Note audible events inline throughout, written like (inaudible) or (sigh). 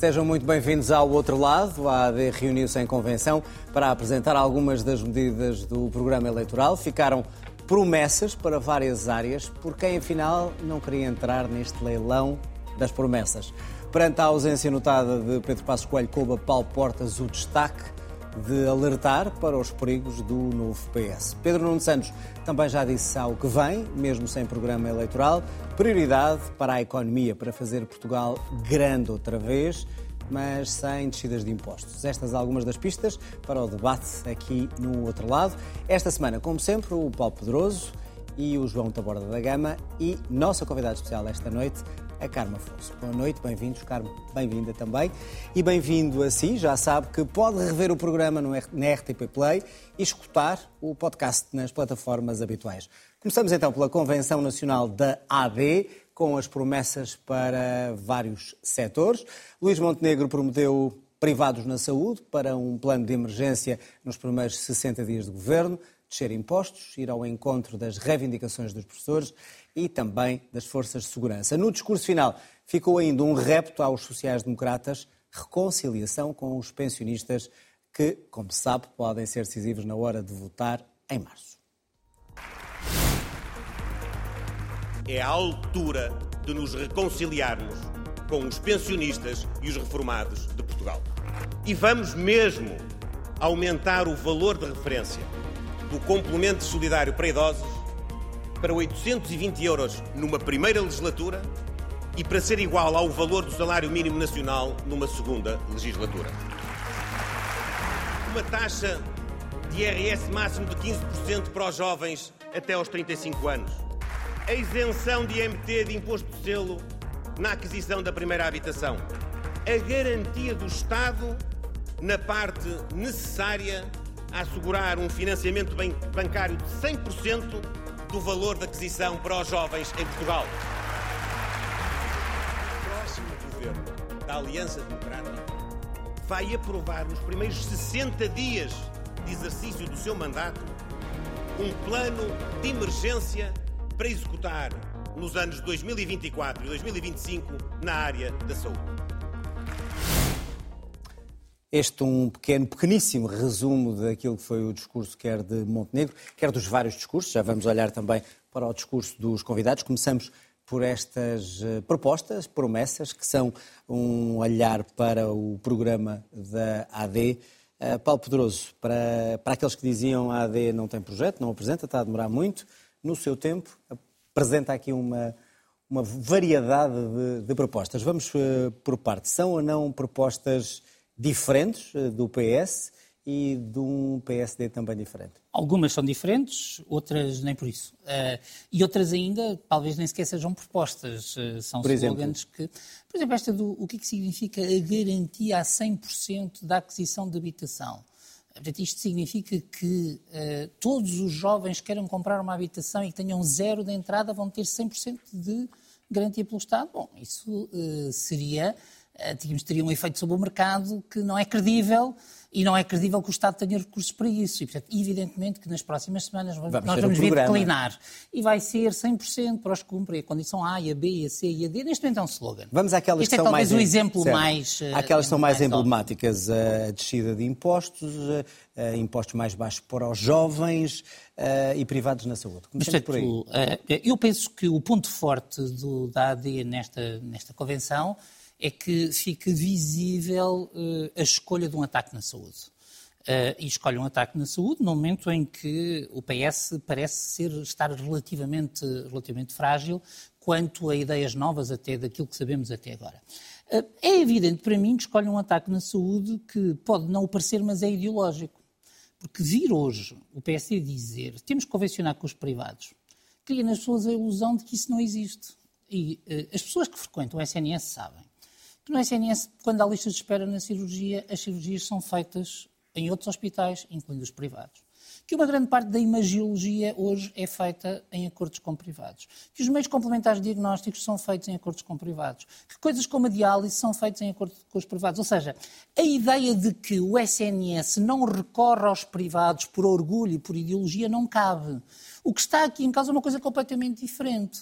Sejam muito bem-vindos ao outro lado. A AD reuniu-se em convenção para apresentar algumas das medidas do programa eleitoral. Ficaram promessas para várias áreas, por quem afinal não queria entrar neste leilão das promessas. Perante a ausência notada de Pedro Passos Coelho, coube a Paulo Portas o destaque de alertar para os perigos do novo PS. Pedro Nuno Santos também já disse ao que vem, mesmo sem programa eleitoral, prioridade para a economia, para fazer Portugal grande outra vez, mas sem descidas de impostos. Estas algumas das pistas para o debate aqui no outro lado. Esta semana, como sempre, o Paulo Pedroso e o João Taborda da Gama e nossa convidada especial esta noite, a Carmo Afonso. Boa noite, bem-vindos, Carmo, bem-vinda também. E bem-vindo a si, já sabe que pode rever o programa no, na RTP Play e escutar o podcast nas plataformas habituais. Começamos então pela Convenção Nacional da AD, com as promessas para vários setores. Luís Montenegro prometeu privados na saúde para um plano de emergência nos primeiros 60 dias de governo, descer impostos, ir ao encontro das reivindicações dos professores e também das forças de segurança. No discurso final ficou ainda um repto aos sociais-democratas, reconciliação com os pensionistas que, como se sabe, podem ser decisivos na hora de votar em março. É a altura de nos reconciliarmos com os pensionistas e os reformados de Portugal. E vamos mesmo aumentar o valor de referência do complemento solidário para idosos para 820 euros numa primeira legislatura e para ser igual ao valor do salário mínimo nacional numa segunda legislatura. Uma taxa de IRS máximo de 15% para os jovens até aos 35 anos. A isenção de IMT de imposto de selo na aquisição da primeira habitação. A garantia do Estado na parte necessária a assegurar um financiamento bancário de 100% do valor da aquisição para os jovens em Portugal. O próximo governo da Aliança Democrática vai aprovar nos primeiros 60 dias de exercício do seu mandato um plano de emergência para executar nos anos 2024 e 2025 na área da saúde. Este um pequeno, pequeníssimo resumo daquilo que foi o discurso quer de Montenegro, quer dos vários discursos. Já vamos olhar também para o discurso dos convidados. Começamos por estas eh, propostas, promessas, que são um olhar para o programa da AD. Uh, eh, Paulo Pedroso, para, para aqueles que diziam a AD não tem projeto, não apresenta, está a demorar muito, no seu tempo apresenta aqui uma, uma variedade de, de propostas. Vamos uh, por parte. São ou não propostas diferentes eh, do PS e de um PSD também diferente? Algumas são diferentes, outras nem por isso. Uh, e outras ainda, talvez nem sequer sejam propostas. Uh, são por slogans exemplo? que. Por exemplo, esta do o que, é que significa a garantia a 100% da aquisição de habitação. Portanto, isto significa que uh, todos os jovens que queiram comprar uma habitação e que tenham zero de entrada vão ter 100% de garantia pelo Estado. Bom, isso seria eh, tínhamos, teria um efeito sobre o mercado que não é credível e não é credível que o Estado tenha recursos para isso. E, portanto, evidentemente que nas próximas semanas vamos, nós vamos um ver declinar. E vai ser 100% para os que cumprem a condição A, a B, a C e a D. Neste momento é um slogan. Vamos àquelas este que é são mais... um exemplo certo. mais... Eh, Aquelas que são mais, mais emblemáticas. A descida de impostos, a impostos mais baixos para os jovens e privados na saúde. Começamos por aí. Eh, eu penso que o ponto forte do, da AD nesta, nesta convenção é que fica visível uh, a escolha de um ataque na saúde. Uh, e escolhe um ataque na saúde no momento em que o PS parece ser, estar relativamente, relativamente frágil quanto a ideias novas até daquilo que sabemos até agora. Uh, é evidente para mim que escolhe um ataque na saúde que pode não o parecer, mas é ideológico. Porque vir hoje o PSD dizer temos que convencionar com os privados, cria nas pessoas a ilusão de que isso não existe. E uh, as pessoas que frequentam o SNS sabem no SNS, quando há listas de espera na cirurgia, as cirurgias são feitas em outros hospitais, incluindo os privados. Que uma grande parte da imagiologia hoje é feita em acordos com privados. Que os meios complementares diagnósticos são feitos em acordos com privados. Que coisas como a diálise são feitas em acordo com os privados. Ou seja, a ideia de que o SNS não recorre aos privados por orgulho e por ideologia não cabe. O que está aqui em causa é uma coisa completamente diferente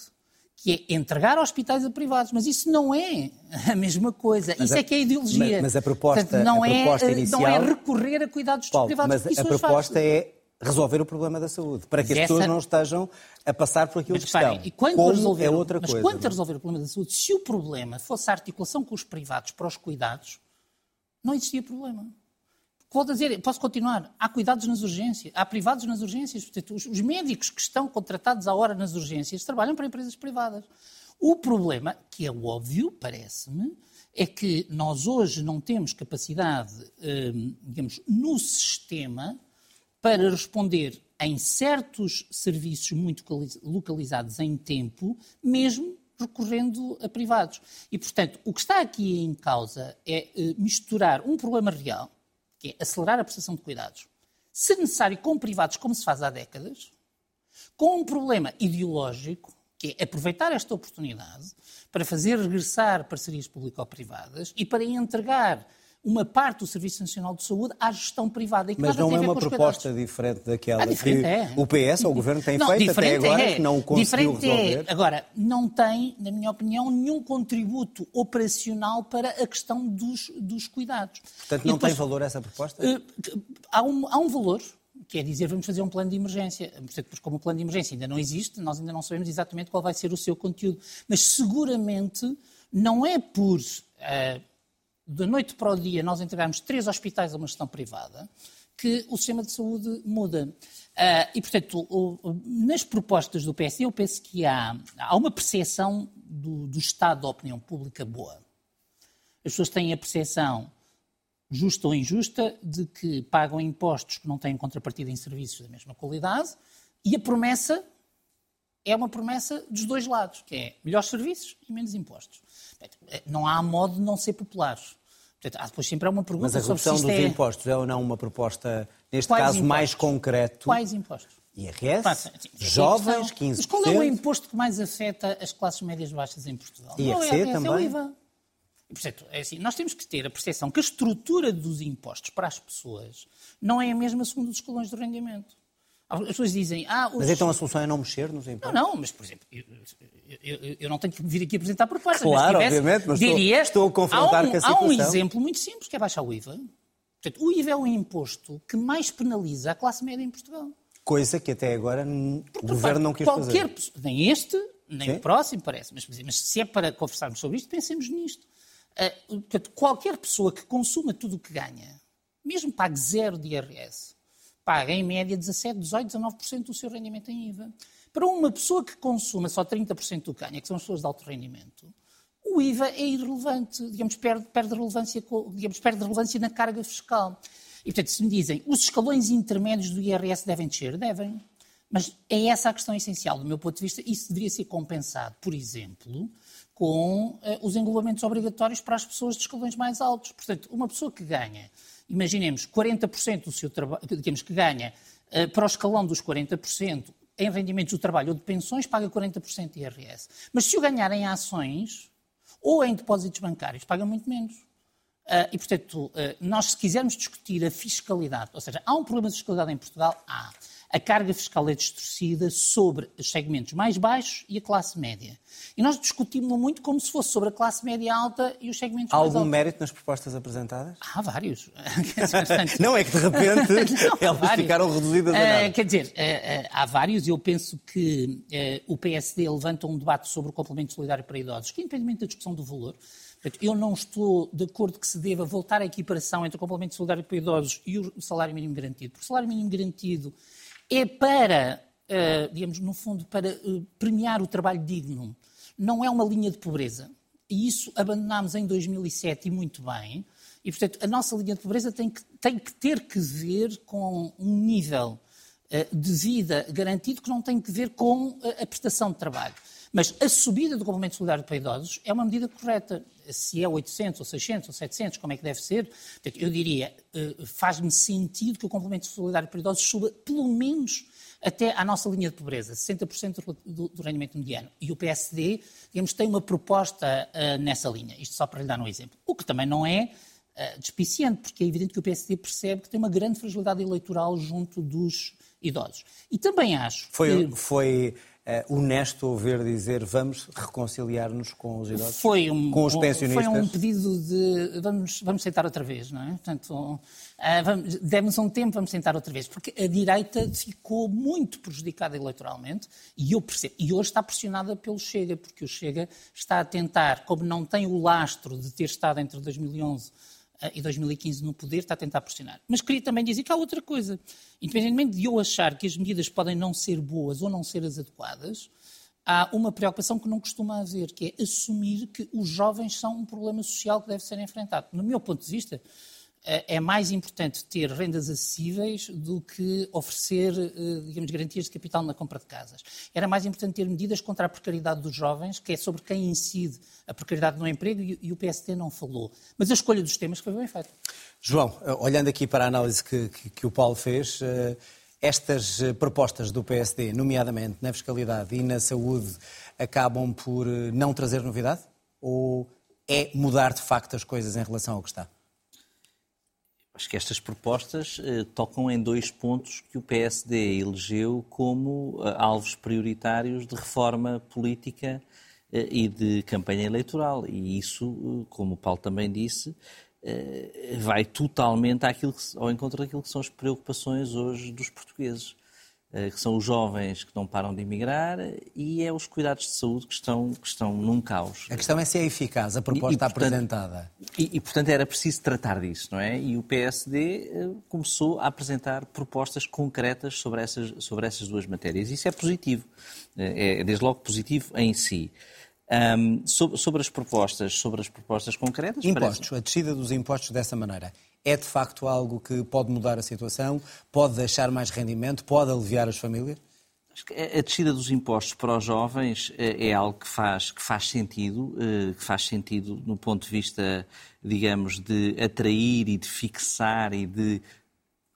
que é entregar hospitais a privados, mas isso não é a mesma coisa. Mas isso a, é que é ideologia. Mas, mas a proposta, Portanto, não, a proposta é, inicial, não é recorrer a cuidados Paulo, privados. Mas a proposta é resolver o problema da saúde, para que as essa... pessoas não estejam a passar por aquilo mas, que estão. E quando resolver, é outra mas coisa. Mas quanto a resolver o problema da saúde, se o problema fosse a articulação com os privados para os cuidados, não existia problema. Pode dizer, posso continuar. Há cuidados nas urgências, há privados nas urgências. Portanto, os, os médicos que estão contratados à hora nas urgências trabalham para empresas privadas. O problema, que é óbvio, parece-me, é que nós hoje não temos capacidade, hum, digamos, no sistema para responder em certos serviços muito localizados em tempo, mesmo recorrendo a privados. E, portanto, o que está aqui em causa é eh, misturar um problema real, que é acelerar a prestação de cuidados, se necessário com privados, como se faz há décadas, com um problema ideológico, que é aproveitar esta oportunidade para fazer regressar parcerias público-privadas e para entregar uma parte do Serviço Nacional de Saúde à gestão privada. Mas não é uma proposta diferente daquela ah, diferente que é. o PS ou o Governo tem não, feito até agora, é. que não o conseguiu diferente é. resolver? É. Agora, não tem, na minha opinião, nenhum contributo operacional para a questão dos, dos cuidados. Portanto, não depois, tem valor essa proposta? Uh, há, um, há um valor, quer dizer, vamos fazer um plano de emergência. Como o plano de emergência ainda não existe, nós ainda não sabemos exatamente qual vai ser o seu conteúdo. Mas seguramente não é por uh, da noite para o dia nós entregarmos três hospitais a uma gestão privada, que o sistema de saúde muda. Uh, e, portanto, o, o, nas propostas do PSD, eu penso que há, há uma percepção do, do, estado da opinião pública boa. As pessoas têm a percepção, justa ou injusta, de que pagam impostos que não têm contrapartida em serviços da mesma qualidade, e a promessa é uma promessa dos dois lados, que é melhores serviços e menos impostos. Não há modo de não ser populares. Portanto, há depois sempre há uma pergunta Mas a redução dos é... impostos é ou não uma proposta, neste Quais caso, impostos? mais concreto? Quais impostos? IRS, jovens, 15%. Mas qual é o imposto que mais afeta as classes médias baixas em Portugal? IRC não é IRS, também? É o IVA. E, portanto, é assim, nós temos que ter a percepção que a estrutura dos impostos para as pessoas não é a mesma segundo os escalões de rendimento. As pessoas dizem, ah, os... Mas então a solução é não mexer nos impostos? Não, não, mas, por exemplo, eu, eu, eu não tenho que vir aqui apresentar propostas. Claro, mas tivesse, obviamente, mas diria, estou, estou a confrontar um, com a situação. Há um exemplo muito simples, que é baixar o IVA. Portanto, o IVA é o imposto que mais penaliza a classe média em Portugal. Coisa que até agora Porque, o Governo não quis qualquer, fazer. Nem este, nem Sim? o próximo, parece. Mas, mas, se é para conversarmos sobre isto, pensemos nisto. Uh, portanto, qualquer pessoa que consuma tudo o que ganha, mesmo pague zero de IRS, paga em média 17, 18, 19% do seu rendimento em IVA. Para uma pessoa que consuma só 30% do que ganha, que são as pessoas de alto rendimento, o IVA é irrelevante, digamos, perde, perde, relevância, digamos, perde relevância na carga fiscal. E, portanto, se me dizem, os escalões intermédios do IRS devem descer? Devem. Mas é essa a questão essencial, do meu ponto de vista. Isso deveria ser compensado, por exemplo, com uh, os englobamentos obrigatórios para as pessoas de escalões mais altos. Portanto, uma pessoa que ganha imaginemos, 40% do seu trabalho, digamos que ganha uh, para o escalão dos 40%, em rendimentos do trabalho ou de pensões, paga 40% de IRS. Mas se o ganhar em ações ou em depósitos bancários, paga muito menos. Uh, e, portanto, uh, nós, se quisermos discutir a fiscalidade, ou seja, há um problema de fiscalidade em Portugal? Há a carga fiscal é distorcida sobre os segmentos mais baixos e a classe média. E nós discutimos muito como se fosse sobre a classe média alta e os segmentos Há mais algum altos. mérito nas propostas apresentadas? Há vários. (laughs) não é que de repente (laughs) não, elas ficaram reduzidas a nada. Uh, quer dizer, uh, uh, há vários e eu penso que o PSD levanta um debate sobre o complemento solidário para idosos, que independentemente da discussão do valor, eu não estou de acordo que se deva voltar à equiparação entre o complemento solidário para idosos e o salário mínimo garantido, porque o salário mínimo garantido é para, uh, digamos, no fundo, para uh, premiar o trabalho digno. Não é uma linha de pobreza. E isso abandonámos em 2007 e muito bem. E, portanto, a nossa linha de pobreza tem que, tem que ter que ver com um nível uh, de vida garantido que não tem que ver com a prestação de trabalho. Mas a subida do complemento solidário para idosos é uma medida correta. Se é 800 ou 600 ou 700, como é que deve ser? Eu diria, eh, faz-me sentido que o complemento solidário para idosos suba pelo menos até à nossa linha de pobreza, 60% do, do, rendimento mediano. E o PSD, digamos, tem uma proposta uh, nessa linha. Isto só para lhe dar um exemplo. O que também não é uh, despiciente, porque é evidente que o PSD percebe que tem uma grande fragilidade eleitoral junto dos idosos. E também acho foi, que... Foi honesto ouvir dizer vamos reconciliar-nos com os idosos? Foi um, com os pensionistas? Foi um pedido de vamos, vamos sentar outra vez, não é? Portanto, uh, demos um tempo, vamos sentar outra vez, porque a direita ficou muito prejudicada eleitoralmente e eu percebo. E hoje está pressionada pelo Chega, porque o Chega está a tentar, como não tem o lastro de ter estado entre 2011 eh, e 2015 no poder, está a tentar pressionar. Mas queria também dizer que há outra coisa. Independentemente de eu achar que as medidas podem não ser boas ou não ser as adequadas, há uma preocupação que não costuma haver, que é assumir que os jovens são um problema social que deve ser enfrentado. No meu ponto de vista, é mais importante ter rendas acessíveis do que oferecer, eh, digamos, garantias de capital na compra de casas. Era mais importante ter medidas contra a precariedade dos jovens, que é sobre quem incide a precariedade no emprego, e o PSD não falou. Mas a escolha dos temas foi bem feita. João, eh, olhando aqui para a análise que, que, que o Paulo fez, estas propostas do PSD, nomeadamente na fiscalidade e na saúde, acabam por não trazer novidade? Ou é mudar de facto as coisas em relação ao que está? Acho que estas propostas eh, tocam em dois pontos que o PSD elegeu como eh, alvos prioritários de reforma política eh, e de campanha eleitoral. E isso, como o Paulo também disse, vai totalmente àquilo que, ao encontro daquilo que são as preocupações hoje dos portugueses. Eh, que são os jovens que não param de emigrar e é os cuidados de saúde que estão, que estão num caos. A questão é se é eficaz a proposta e, e, portanto, apresentada. E, e, portanto, era preciso tratar disso, não é? E o PSD eh, começou a apresentar propostas concretas sobre essas, sobre essas duas matérias. Isso é positivo. Eh, é, desde logo, positivo em si. Um, sobre, sobre, as propostas, sobre as propostas concretas... Impostos, a descida dos impostos dessa maneira é de facto algo que pode mudar a situação, pode deixar mais rendimento, pode aliviar as famílias? A descida dos impostos para os jovens é, é algo que faz, que faz sentido, eh, que faz sentido no ponto de vista, digamos, de atrair e de fixar e de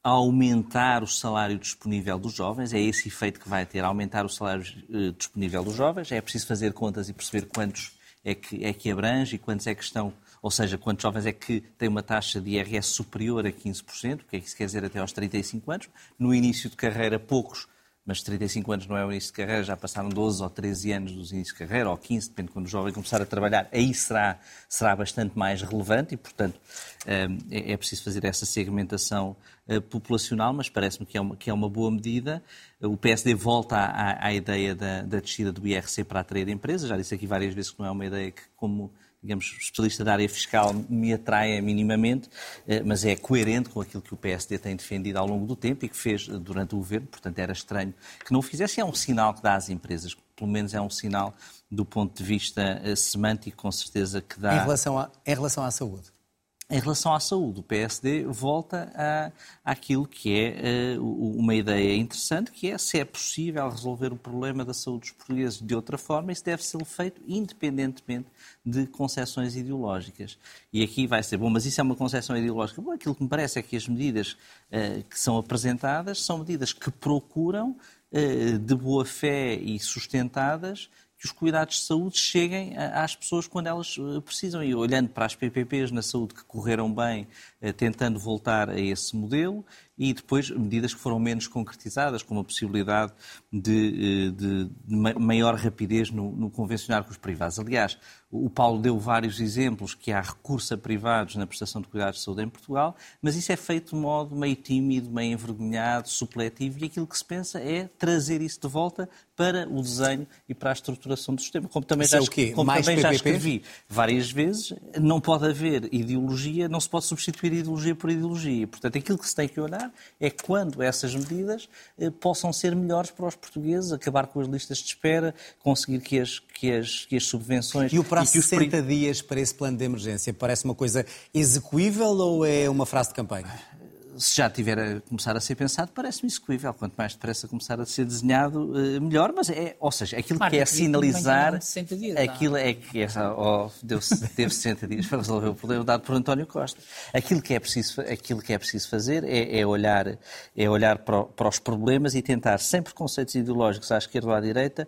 aumentar o salário disponível dos jovens. É esse efeito que vai ter, aumentar o salário eh, disponível dos jovens. É preciso fazer contas e perceber quantos é que, é que abrange e quantos é que estão ou seja, quantos jovens é que têm uma taxa de IRS superior a 15%, o que é que isso quer dizer até aos 35 anos. No início de carreira, poucos, mas 35 anos não é o início de carreira, já passaram 12 ou 13 anos dos inícios de carreira, ou 15, depende de quando o jovem começar a trabalhar, aí será, será bastante mais relevante e, portanto, eh, é, é preciso fazer essa segmentação eh, populacional, mas parece-me que, é uma, que é uma boa medida. O PSD volta à, à ideia da, da descida do IRC para atrair empresas, já disse aqui várias vezes que não é uma ideia que, como digamos, especialista da área fiscal me atrai minimamente, eh, mas é coerente com aquilo que o PSD tem defendido ao longo do tempo e que fez durante o governo, portanto era estranho que não o fizesse. É um sinal que dá às empresas, pelo menos é um sinal do ponto de vista eh, semântico, com certeza que dá. Em relação, a, em relação à saúde? Em relação à saúde, o PSD volta a, àquilo que é uh, uma ideia interessante, que é se é possível resolver o problema da saúde dos portugueses de outra forma, isso deve ser feito independentemente de concepções ideológicas. E aqui vai ser bom, mas isso é uma concepção ideológica. Bom, aquilo que me parece é que as medidas uh, que são apresentadas são medidas que procuram, uh, de boa fé e sustentadas, que os cuidados de saúde cheguem às pessoas quando elas eh, precisam. E olhando para as PPPs na saúde que correram bem, eh, tentando voltar a esse modelo, e depois medidas que foram menos concretizadas, como a possibilidade de, eh, de, de maior rapidez no, no, convencionar com os privados. Aliás, o Paulo deu vários exemplos que há recurso a privados na prestação de cuidados de saúde em Portugal, mas isso é feito de modo meio tímido, meio envergonhado, supletivo, e aquilo que se pensa é trazer isso de volta para o desenho e para a estruturação do sistema. Como também, já, é como também já escrevi várias vezes, não pode haver ideologia, não se pode substituir ideologia por ideologia. Portanto, aquilo que se tem que olhar é quando essas medidas eh, possam ser melhores para os portugueses, acabar com as listas de espera, conseguir que as, que as, que as subvenções... E o prazo de 60 dias para esse plano de emergência parece uma coisa execuível ou é uma frase de campanha? Se já tiver a começar a ser pensado, parece-me execuível. Quanto mais depressa começar a ser desenhado, eh, melhor. Mas é, ou seja, aquilo que é sinalizar. Dias, aquilo é que é. Oh, teve 60 dias para resolver o problema dado por António Costa. Aquilo que é preciso, aquilo que é preciso fazer é, é olhar, é olhar para, para, os problemas e tentar, sem preconceitos ideológicos à esquerda ou à direita,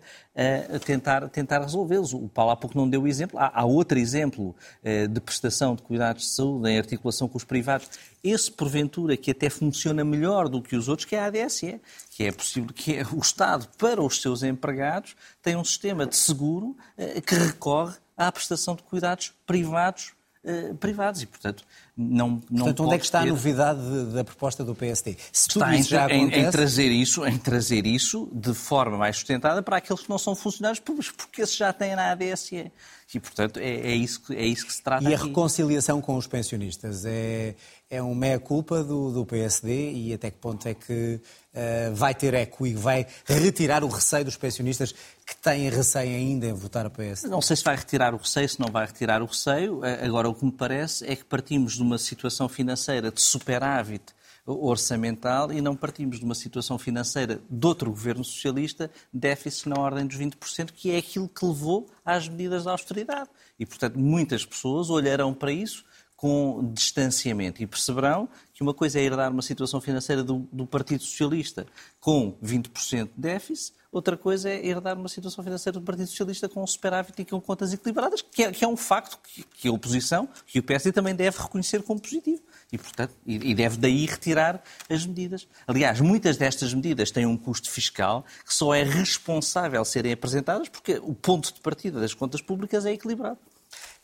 a tentar, tentar resolvê-los. O Paulo há pouco não deu o exemplo. Há, há outro exemplo eh, de prestação de cuidados de saúde em articulação com os privados. Esse, porventura, que até funciona melhor do que os outros, que é a ADSE, que é possível que é o Estado, para os seus empregados, tem um sistema de seguro eh, que recorre à prestação de cuidados privados Uh, privados. E, portanto, não, não Portanto, onde é que está ter... a novidade da proposta do PSD? Se está em, já acontece... em, em, trazer isso, em trazer isso de forma mais sustentada para aqueles que não são funcionários públicos, porque esses já têm na ADSE. E, portanto, é, é, isso, que, é isso que se trata E aqui. a reconciliação com os pensionistas é, é um meia-culpa do, do, PSD e até que ponto é que uh, vai ter eco e vai retirar o receio dos pensionistas que têm receio ainda em votar a PSD? Não sei se vai retirar o receio, se não vai retirar o receio. Agora, o que me parece é que partimos de uma situação financeira de superávit orçamental e não partimos de uma situação financeira de outro governo socialista, déficit na ordem dos 20%, que é aquilo que levou às medidas de austeridade. E, portanto, muitas pessoas olharão para isso com distanciamento e perceberão que uma coisa é herdar uma situação financeira do, do Partido Socialista com 20% de déficit, outra coisa é herdar uma situação financeira do Partido Socialista com superávit e com contas equilibradas, que é, que é um facto que, que, a oposição, que o PSD também deve reconhecer como positivo. E, portanto, e, e deve daí retirar as medidas. Aliás, muitas destas medidas têm um custo fiscal que só é responsável serem apresentadas porque o ponto de partida das contas públicas é equilibrado.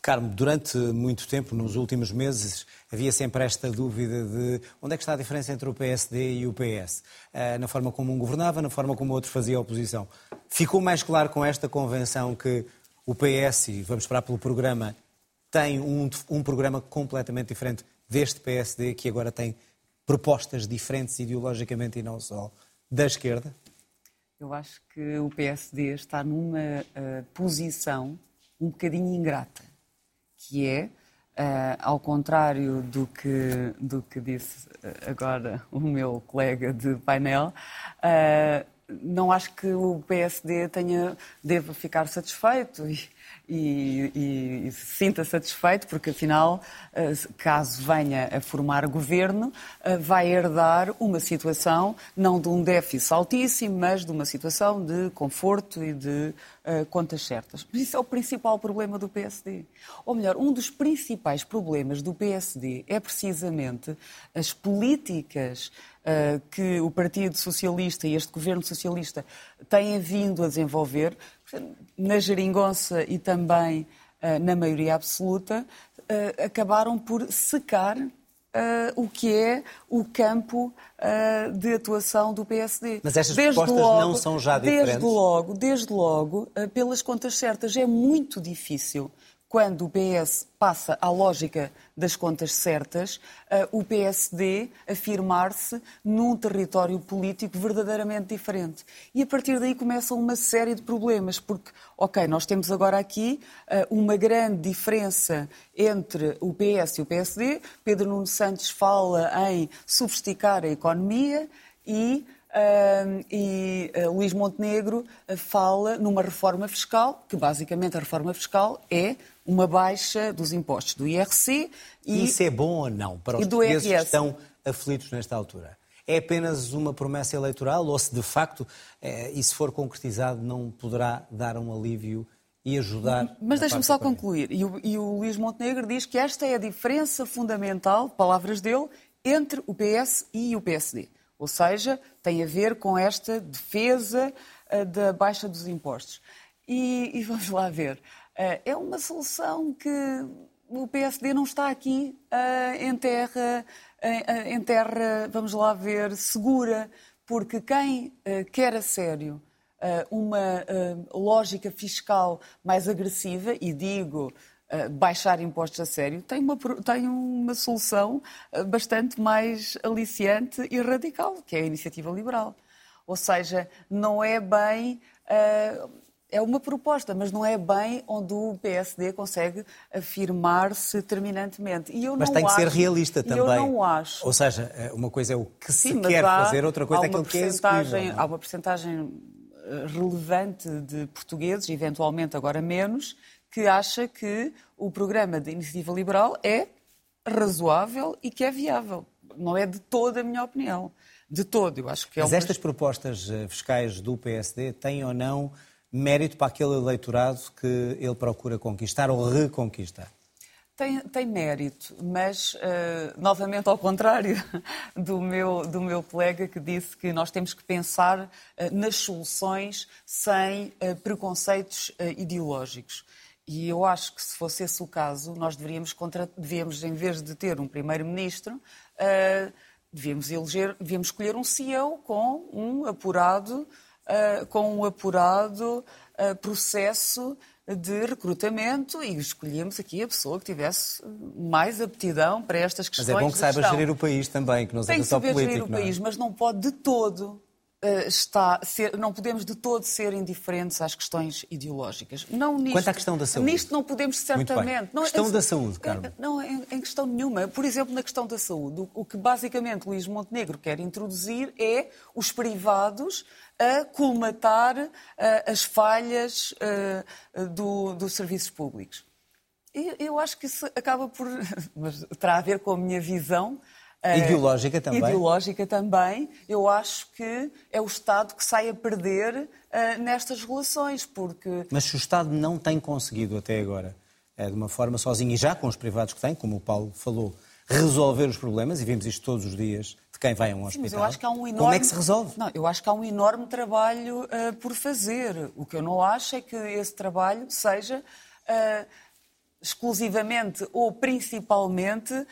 Carmo, durante muito tempo, nos últimos meses, havia sempre esta dúvida de onde é que está a diferença entre o PSD e o PS, eh, na forma como um governava, na forma como o outro fazia oposição. Ficou mais claro com esta convenção que o PS, e vamos esperar pelo programa, tem um, um programa completamente diferente deste PSD, que agora tem propostas diferentes ideologicamente e não só da esquerda? Eu acho que o PSD está numa uh, posição um bocadinho ingrata que é, uh, ao contrário do que, do que disse eh, agora o meu colega de painel, uh, não acho que o PSD tenha, deva ficar satisfeito e, e, e, se sinta satisfeito, porque afinal, eh, caso venha a formar governo, eh, vai herdar uma situação não de um déficit altíssimo, mas de uma situação de conforto e de uh, contas certas. Isso é o principal problema do PSD. Ou melhor, um dos principais problemas do PSD é precisamente as políticas que o Partido Socialista e este governo socialista têm vindo a desenvolver, na geringonça e também uh, na maioria absoluta, uh, acabaram por secar Uh, o que é o campo uh, de atuação do PSD. Mas estas desde propostas logo, não são já diferentes? Desde logo, desde logo, uh, pelas contas certas, é muito difícil quando o PS passa à lógica das contas certas, uh, o PSD afirmar-se num território político verdadeiramente diferente. E a partir daí começam uma série de problemas, porque, ok, nós temos agora aqui uh, uma grande diferença entre o PS e o PSD. Pedro Nuno Santos fala em sofisticar a economia e Uh, e uh, Luís Montenegro fala numa reforma fiscal, que basicamente a reforma fiscal é uma baixa dos impostos do IRC e. Isso é bom ou não para os portugueses que estão aflitos nesta altura? É apenas uma promessa eleitoral ou se de facto, eh, e se for concretizado, não poderá dar um alívio e ajudar. Mas deixe-me só concluir. E o, e o Luís Montenegro diz que esta é a diferença fundamental, palavras dele, entre o PS e o PSD. Ou seja, tem a ver com esta defesa uh, da baixa dos impostos. E, e vamos lá ver. Uh, é uma solução que o PSD não está aqui uh, em terra, em terra, vamos lá ver, segura, porque quem quer a sério uma lógica fiscal mais agressiva, e digo baixar impostos a sério, tem uma, tem uma solução bastante mais aliciante e radical, que é a iniciativa liberal. Ou seja, não é bem. Uh, é uma proposta, mas não é bem onde o PSD consegue afirmar-se terminantemente. E eu mas tem que ser realista também. Eu não acho. Ou seja, eh, uma coisa é o que Sim, se quer há, fazer, outra coisa é aquilo que é execuível. Há uma percentagem relevante de portugueses, eventualmente agora menos, que acha que o programa de iniciativa liberal é razoável e que é viável. Não é de toda a minha opinião. De todo, eu acho que é Mas estas propostas eh, fiscais do PSD têm ou não mérito para aquele eleitorado que ele procura conquistar ou reconquistar? tem, tem mérito, mas, uh, novamente, ao contrário (laughs) do meu, do meu colega que disse que nós temos que pensar uh, nas soluções sem uh, preconceitos ideológicos. E eu acho que, se fosse esse o caso, nós deveríamos, contra... devíamos em vez de ter um primeiro-ministro, devíamos, eleger, devíamos escolher um CEO com um apurado, com um apurado processo de recrutamento e escolhemos aqui a pessoa que tivesse mais aptidão para estas questões. Mas é bom que saiba gerir o país também, que não seja só político. Tem que saber gerir o é? país, mas não pode de todo Uh, está ser, não podemos de todo ser indiferentes às questões ideológicas. Não nisto, Quanto à questão da saúde? Nisto não podemos certamente. Não, questão da saúde, Carmen. Não, em, em, questão nenhuma. Por exemplo, na questão da saúde, o, o, que basicamente Luís Montenegro quer introduzir é os privados a colmatar uh, as falhas uh, do, dos serviços públicos. E eu acho que isso acaba por. (laughs) Mas terá a ver com a minha visão Uh, ideológica também. Ideológica também. Eu acho que é o Estado que sai a perder nestas relações, porque... Mas se o Estado não tem conseguido até agora, de uma forma sozinho, e já com os privados que tem, como o Paulo falou, resolver os problemas, e vimos isto todos os dias quem vai a um hospital, Sim, eu acho que há um enorme... como é que se resolve? Não, eu acho que há um enorme trabalho por fazer. O que eu não acho é que esse trabalho seja exclusivamente ou principalmente uh,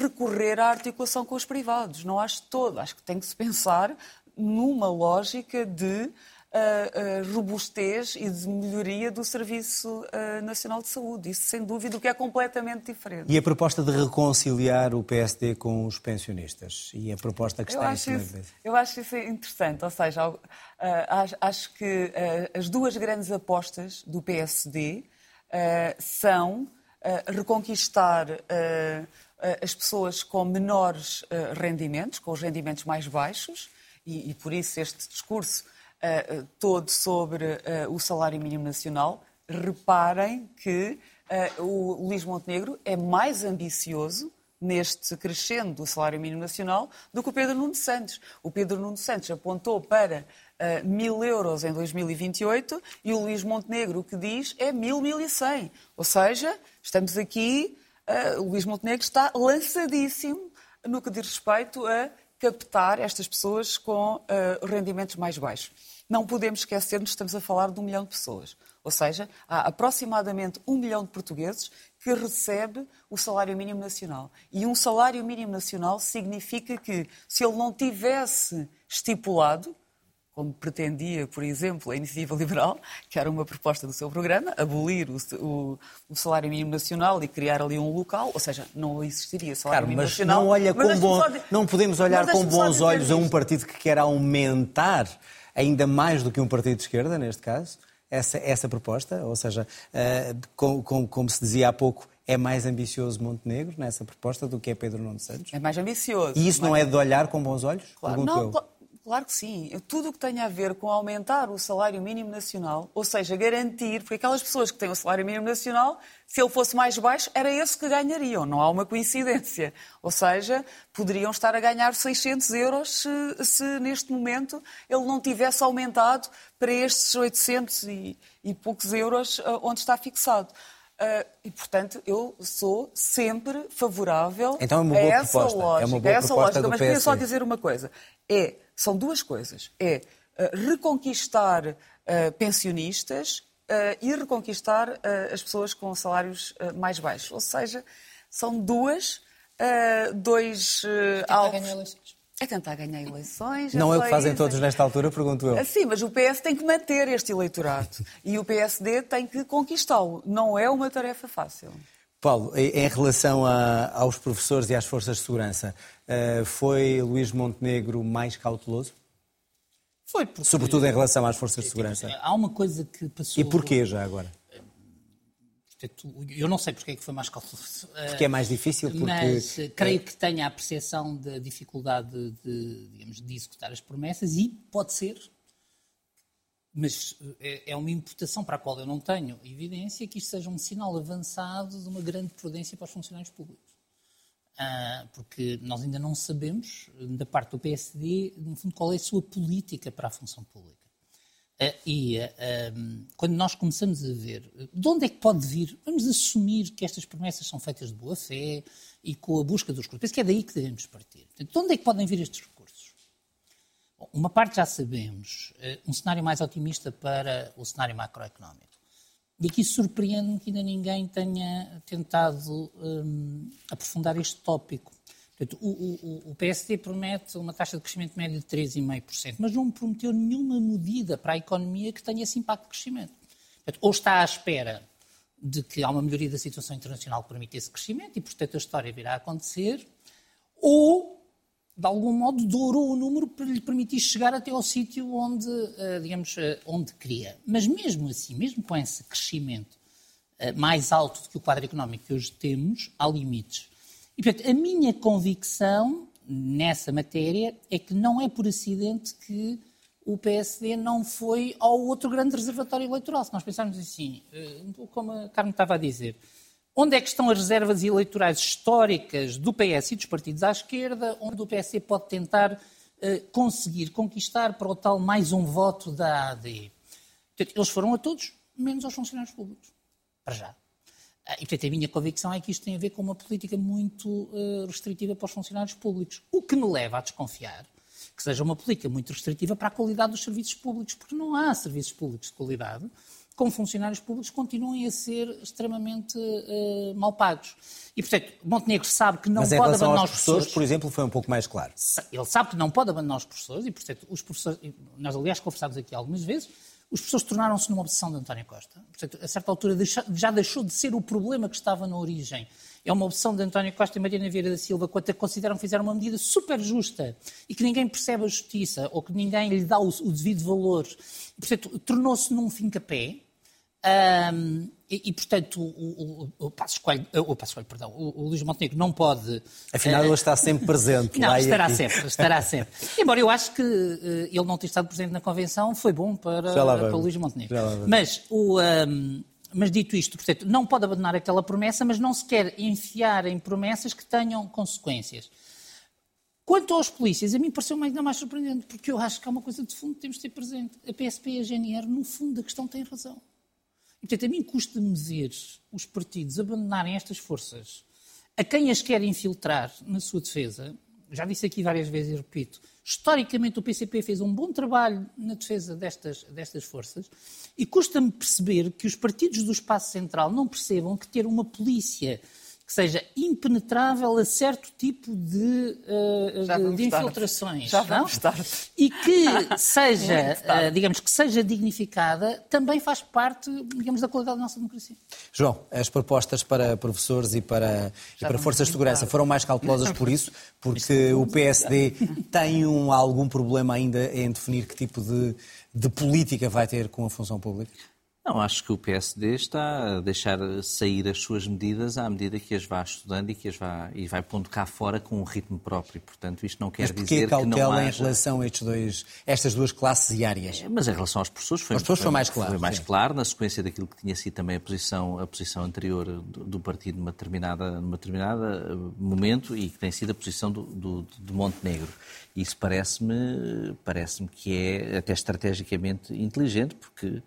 recorrer à articulação com os privados. Não acho todo. Acho que tem que se pensar numa lógica de uh, robustez e de melhoria do Serviço Nacional de Saúde. Isso, sem dúvida, o que é completamente diferente. E a proposta de reconciliar o PSD com os pensionistas? E a proposta que está eu em cima isso, Eu acho isso interessante. Ou seja, acho que as duas grandes apostas do PSD são reconquistar as pessoas com menores rendimentos, com os rendimentos mais baixos, e, e por isso este discurso todo sobre o salário mínimo nacional. Reparem que o Luís Montenegro é mais ambicioso neste crescendo do salário mínimo nacional do que o Pedro Nuno Santos. O Pedro Nuno Santos apontou para uh, mil euros em 2028 e o Luís Montenegro o que diz é mil, mil e cem. Ou seja, estamos aqui, uh, o Luís Montenegro está lançadíssimo no que diz respeito a captar estas pessoas com uh, rendimentos mais baixos. Não podemos esquecer-nos que estamos a falar de um milhão de pessoas. Ou seja, há aproximadamente um milhão de portugueses que recebe o salário mínimo nacional. E um salário mínimo nacional significa que, se ele não tivesse estipulado, como pretendia, por exemplo, a Iniciativa Liberal, que era uma proposta do seu programa, abolir o, o, o salário mínimo nacional e criar ali um local, ou seja, não existiria salário Claro, mínimo mas nacional. Não, olha com bom, não podemos olhar com bons olhos a um partido que quer aumentar ainda mais do que um partido de esquerda, neste caso, essa, essa proposta, ou seja, uh, com, com, como se dizia há pouco, é mais ambicioso Montenegro nessa proposta do que é Pedro Nuno Santos? É mais ambicioso. E isso mas... não é de olhar com bons olhos? Claro, não, eu. Claro que sim. Tudo o que tem a ver com aumentar o salário mínimo nacional, ou seja, garantir, porque aquelas pessoas que têm o salário mínimo nacional, se ele fosse mais baixo, era esse que ganhariam. Não há uma coincidência. Ou seja, poderiam estar a ganhar 600 euros se, se neste momento ele não tivesse aumentado para estes 800 e, e poucos euros ah, onde está fixado. Uh, e, portanto, eu sou sempre favorável então é uma boa a essa proposta. lógica. É uma boa essa lógica. Mas queria só dizer uma coisa. É, são duas coisas. É uh, reconquistar uh, pensionistas e reconquistar as pessoas com salários mais baixos. Ou seja, são duas, dois alvos. É tentar ganhar eleições. Não é o que fazem todos nesta altura, pergunto eu. Sim, mas o PS tem que manter este eleitorado (laughs) e o PSD tem que conquistá-lo. Não é uma tarefa fácil. Paulo, em relação a, aos professores e às forças de segurança, uh, foi Luís Montenegro mais cauteloso? Foi. Porque... Sobretudo em relação às forças de segurança. Há uma coisa que passou... E porquê já agora? Eu não sei porque é que foi mais cauteloso. Porque é mais difícil, porque... Mas eh, creio que tenha a percepção da dificuldade de, digamos, de executar as promessas e pode ser, mas eh, é uma imputação para a qual eu não tenho evidência, que isto seja um sinal avançado de uma grande prudência para os funcionários públicos. Ah, porque nós ainda não sabemos, da parte do PSD, no fundo, qual é a sua política para a função pública. e quando nós começamos a ver de onde é que pode vir, vamos assumir que estas promessas são feitas de boa fé e com a busca dos. Penso que é daí que devemos partir. de onde é que podem vir estes uma parte já sabemos, um cenário mais otimista para o cenário macroeconómico. E aqui surpreende-me que ainda ninguém tenha tentado um, aprofundar este tópico. Portanto, o, o, o, PSD promete uma taxa de crescimento médio de 3,5%, mas não prometeu nenhuma medida para a economia que tenha esse impacto de crescimento. Portanto, ou está à espera de que há uma melhoria da situação internacional que permita esse crescimento e, portanto, a história virá a acontecer, ou de algum modo, dourou o número para lhe permitir chegar até ao sítio onde, eh, digamos, eh, onde queria. Mas mesmo assim, mesmo com esse crescimento eh, mais alto do que o quadro económico que hoje temos, há limites. E, portanto, a minha convicção nessa matéria é que não é por acidente que o PSD não foi ao outro grande reservatório eleitoral. Se nós pensarmos assim, um pouco como a Carmen estava a dizer, Onde é que estão as reservas eleitorais históricas do PS e dos partidos à esquerda, onde o PS pode tentar uh, conseguir conquistar para o tal mais um voto da AD? Portanto, eles foram a todos, menos aos funcionários públicos. Para já. Uh, e, portanto, a minha convicção é que isto tem a ver com uma política muito uh, restritiva para os funcionários públicos. O que me leva a desconfiar que seja uma política muito restritiva para a qualidade dos serviços públicos, porque não há serviços públicos de qualidade como funcionários públicos, continuem a ser extremamente uh, mal pagos. E, portanto, Montenegro sabe que não Mas pode abandonar os professores, professores, por exemplo, foi um pouco mais claro. Ele sabe que não pode abandonar os professores e, portanto, os professores, nós aliás conversámos aqui algumas vezes, os professores tornaram-se numa obsessão de António Costa. Portanto, a certa altura já deixou de ser o problema que estava na origem. É uma opção de António Costa e Mariana Vieira da Silva, quando consideram que fizeram uma medida super justa e que ninguém percebe a justiça ou que ninguém lhe dá o, o devido valor. Portanto, tornou-se num fim-capé um, e, e, portanto, o, o, o Passo o Passo Escolho, perdão, o, o Luís Montenegro não pode... Afinal, uh, ele está sempre presente. (laughs) Não, estará sempre, estará sempre. (laughs) Embora eu acho que uh, ele não ter estado presente na convenção foi bom para, para o Luís Montenegro. Mas, o, um, mas dito isto, portanto, não pode abandonar aquela promessa, mas não se quer enfiar em promessas que tenham consequências. Quanto aos polícias, a mim pareceu ainda mais surpreendente, porque eu acho que há uma coisa de fundo que temos de ter presente. A PSP e a GNR, no fundo da questão, têm razão. E, portanto, a mim custa-me ver os partidos abandonarem estas forças a quem as quer infiltrar na sua defesa. Já disse aqui várias vezes e repito, historicamente o PCP fez um bom trabalho na defesa destas, destas forças e custa-me perceber que os partidos do espaço central não percebam que ter uma polícia que seja impenetrável a certo tipo de, uh, de infiltrações. Já vamos não? E que (laughs) seja, uh, digamos, que seja dignificada, também faz parte, digamos, da qualidade da nossa democracia. João, as propostas para professores e para, e para forças de segurança foram mais cautelosas por isso, porque o PSD tem um, algum problema ainda em definir que tipo de, de política vai ter com a função pública? Não, acho que o PSD está a deixar sair as suas medidas à medida que as vá estudando e que as vá e vai pondo cá fora com um ritmo próprio. Portanto, isto não quer mas dizer que não haja... em relação a estes dois, estas duas classes e áreas? É, mas em relação aos professores foi, professores foi mais claro. Foi mais sim. claro, na sequência daquilo que tinha sido também a posição, a posição anterior do, do partido numa determinada, numa determinada eh, momento e que tem sido a posição do, do, do Montenegro. Isso parece-me parece que é até estrategicamente inteligente, porque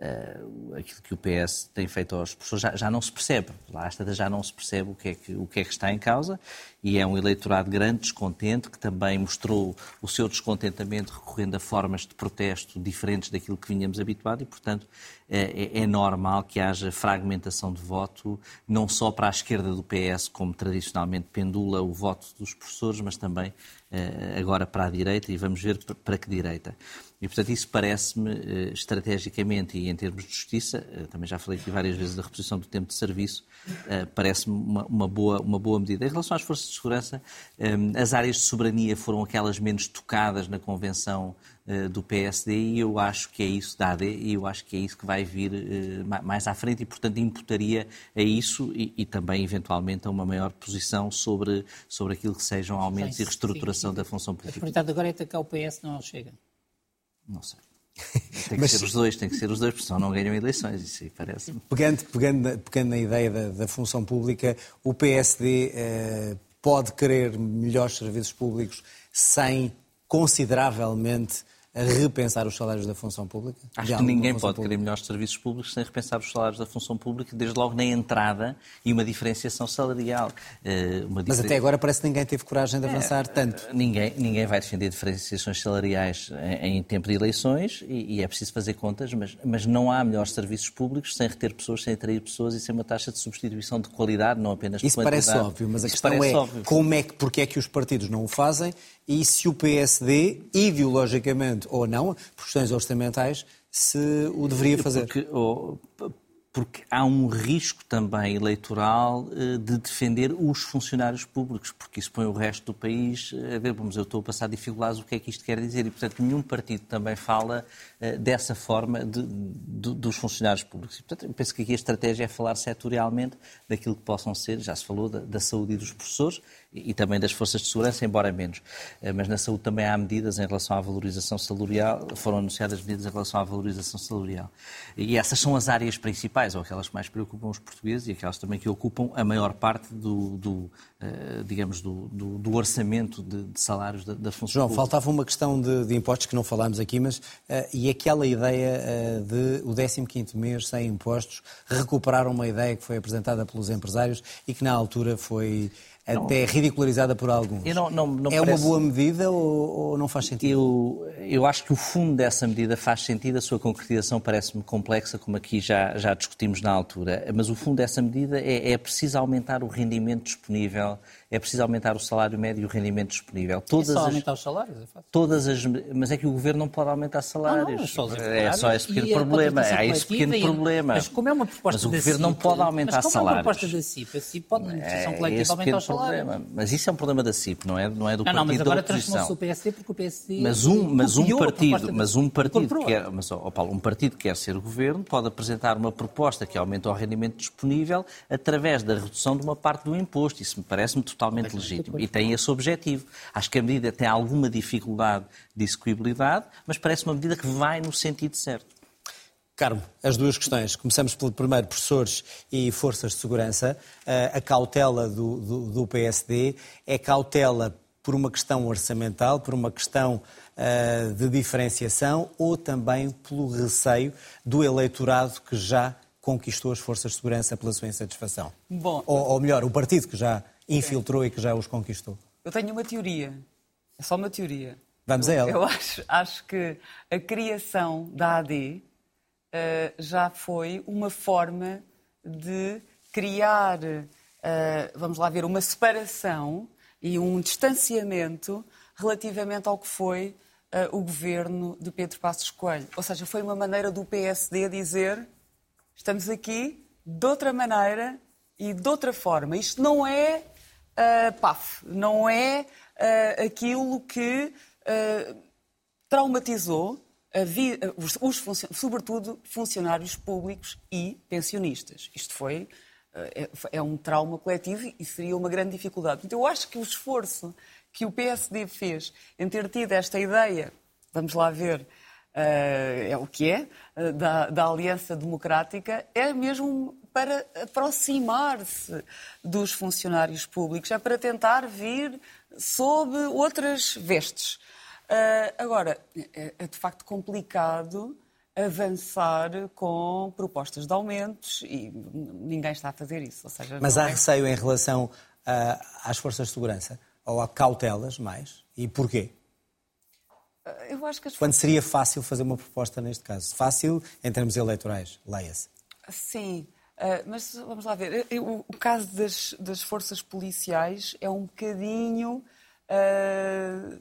Uh, aquilo que o PS tem feito aos professores já, já não se percebe. Lá está, já não se percebe o que, é que, o que é que está em causa e é um eleitorado grande, descontente, que também mostrou o seu descontentamento recorrendo a formas de protesto diferentes daquilo que vinhamos habituado e, portanto, é, é, é normal que haja fragmentação de voto, não só para a esquerda do PS, como tradicionalmente pendula o voto dos professores, mas também agora para a direita e vamos ver para que direita. E, portanto, isso parece-me, eh, estrategicamente e em termos de justiça, eh, também já falei aqui várias vezes da reposição do tempo de serviço, eh, parece-me uma, uma, boa, uma boa medida. Em relação às forças de segurança, as áreas de soberania foram aquelas menos tocadas na convenção do PSD e eu acho que é isso, da AD, e eu acho que é isso que vai vir mais à frente e, portanto, imputaria a isso e, e também, eventualmente, a uma maior posição sobre, sobre aquilo que sejam aumentos e reestruturação da função política. A prioridade agora é atacar o PS, não chega. Não sei. (laughs) Tem que Mas, ser os dois, tem que ser os dois, porque senão não ganham eleições, isso aí parece. Pegando, pegando, pegando na ideia da, da função pública, o PSD eh, pode querer melhores serviços públicos sem consideravelmente a repensar os salários da função pública? Acho que ninguém pode pública? querer melhores serviços públicos sem repensar os salários da função pública, desde logo na entrada e uma diferenciação salarial. Eh, uma Mas até agora parece que ninguém teve coragem de é, avançar é, tanto. Ninguém, ninguém vai defender diferenciações salariais em, em tempo de eleições e, e, é preciso fazer contas, mas, mas não há melhores serviços públicos sem reter pessoas, sem atrair pessoas e sem uma taxa de substituição de qualidade, não apenas de Isso parece óbvio, mas a Isso questão é óbvio. como é que, porque é que os partidos não o fazem e se o PSD, ideologicamente ou não, por questões orçamentais, se o deveria fazer. Porque, oh, porque há um risco também eleitoral eh, de defender os funcionários públicos, porque isso põe o resto do país a ver, vamos, eu estou a passar dificuldades, o que é que isto quer dizer? E, portanto, nenhum partido também fala eh, dessa forma de, de, dos funcionários públicos. E, portanto, eu penso que aqui a estratégia é falar setorialmente daquilo que possam ser, já se falou, da, da saúde e dos professores e, também das forças de segurança, embora menos. Eh, mas na saúde também há medidas em relação à valorização salarial, foram anunciadas medidas em relação à valorização salarial. E essas são as áreas principais, ou aquelas que mais preocupam os portugueses e aquelas também que ocupam a maior parte do, do uh, digamos, do, do, do, orçamento de, de salários da, da função João, pública. faltava uma questão de, de, impostos que não falámos aqui, mas uh, e aquela ideia uh, de o 15º mês sem impostos, recuperar uma ideia que foi apresentada pelos empresários e que na altura foi até ridicularizada por alguns. Não, não, não é parece... uma boa medida ou, ou, não faz sentido? Eu, eu acho que o fundo dessa medida faz sentido, a sua concretização parece-me complexa, como aqui já, já discutimos na altura, mas o fundo dessa medida é, é preciso aumentar o rendimento disponível é preciso aumentar o salário médio e o rendimento disponível. Todas é só as, aumentar os salários, é fácil. Todas as, mas é que o governo não pode aumentar salários. Não, não, é, só é só esse pequeno problema. É esse pequeno problema. Mas como é uma proposta mas o governo não pode aumentar mas salários. Mas como é uma proposta da CIP, a CIP pode, na negociação é coletiva, aumentar os salários. Problema. Mas isso é um problema da CIP, não é, não é do não, partido não, mas agora transformou-se o PSD porque o PSD... Mas um, mas um partido, mas um partido quer, mas, oh, Paulo, um partido que quer ser governo pode apresentar uma proposta que aumenta o rendimento disponível através da redução de uma parte do imposto. Isso me parece-me totalmente legítimo e tem esse objetivo. Acho que a medida tem alguma dificuldade de execuibilidade, mas parece uma medida que vai no sentido certo. Carmo, as duas questões. Começamos pelo primeiro, professores e forças de segurança. Eh, a cautela do, do, do PSD é cautela por uma questão orçamental, por uma questão uh, de diferenciação ou também pelo receio do eleitorado que já conquistou as forças de segurança pela sua insatisfação? Bom, ou, ou melhor, o partido que já infiltrou e que já os conquistou? Eu tenho uma teoria. É só uma teoria. Vamos a ela. Eu acho, acho que a criação da AD uh, eh, já foi uma forma de criar, uh, vamos lá ver, uma separação e um distanciamento relativamente ao que foi uh, o governo de Pedro Passos Coelho. Ou seja, foi uma maneira do PSD dizer estamos aqui de outra maneira e de outra forma. Isto não é uh, paf, não é uh, aquilo que uh, traumatizou vi, os, os sobretudo funcionários públicos e pensionistas. Isto foi é, é, um trauma coletivo e seria uma grande dificuldade. Então, eu acho que o esforço que o PSD fez em ter tido esta ideia, vamos lá ver, é o que é, da, da Aliança Democrática, é mesmo para aproximar-se dos funcionários públicos, é para tentar vir sob outras vestes. Uh, agora, é, é, de facto complicado avançar com propostas de aumentos e ninguém está a fazer isso. Seja, Mas há é... receio em relação às forças de segurança? Ou há cautelas mais? E porquê? Eu acho que as... Quando seria fácil fazer uma proposta neste caso? Fácil em termos eleitorais, leia-se. Sim. Uh, mas vamos lá ver. O caso das, das, forças policiais é um bocadinho uh,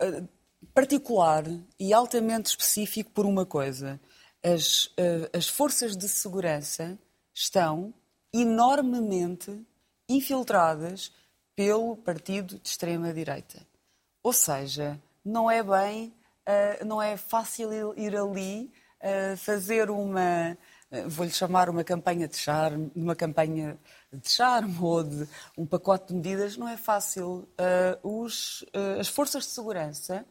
uh, particular e altamente específico por uma coisa. As, as forças de segurança estão enormemente infiltradas pelo partido de extrema-direita. Ou seja, não é bem, não é fácil ir ali fazer uma eh, vou-lhe chamar uma campanha de charme, uma campanha de charme (laughs) ou de um pacote de medidas, não é fácil. Uh, os, uh, as forças de segurança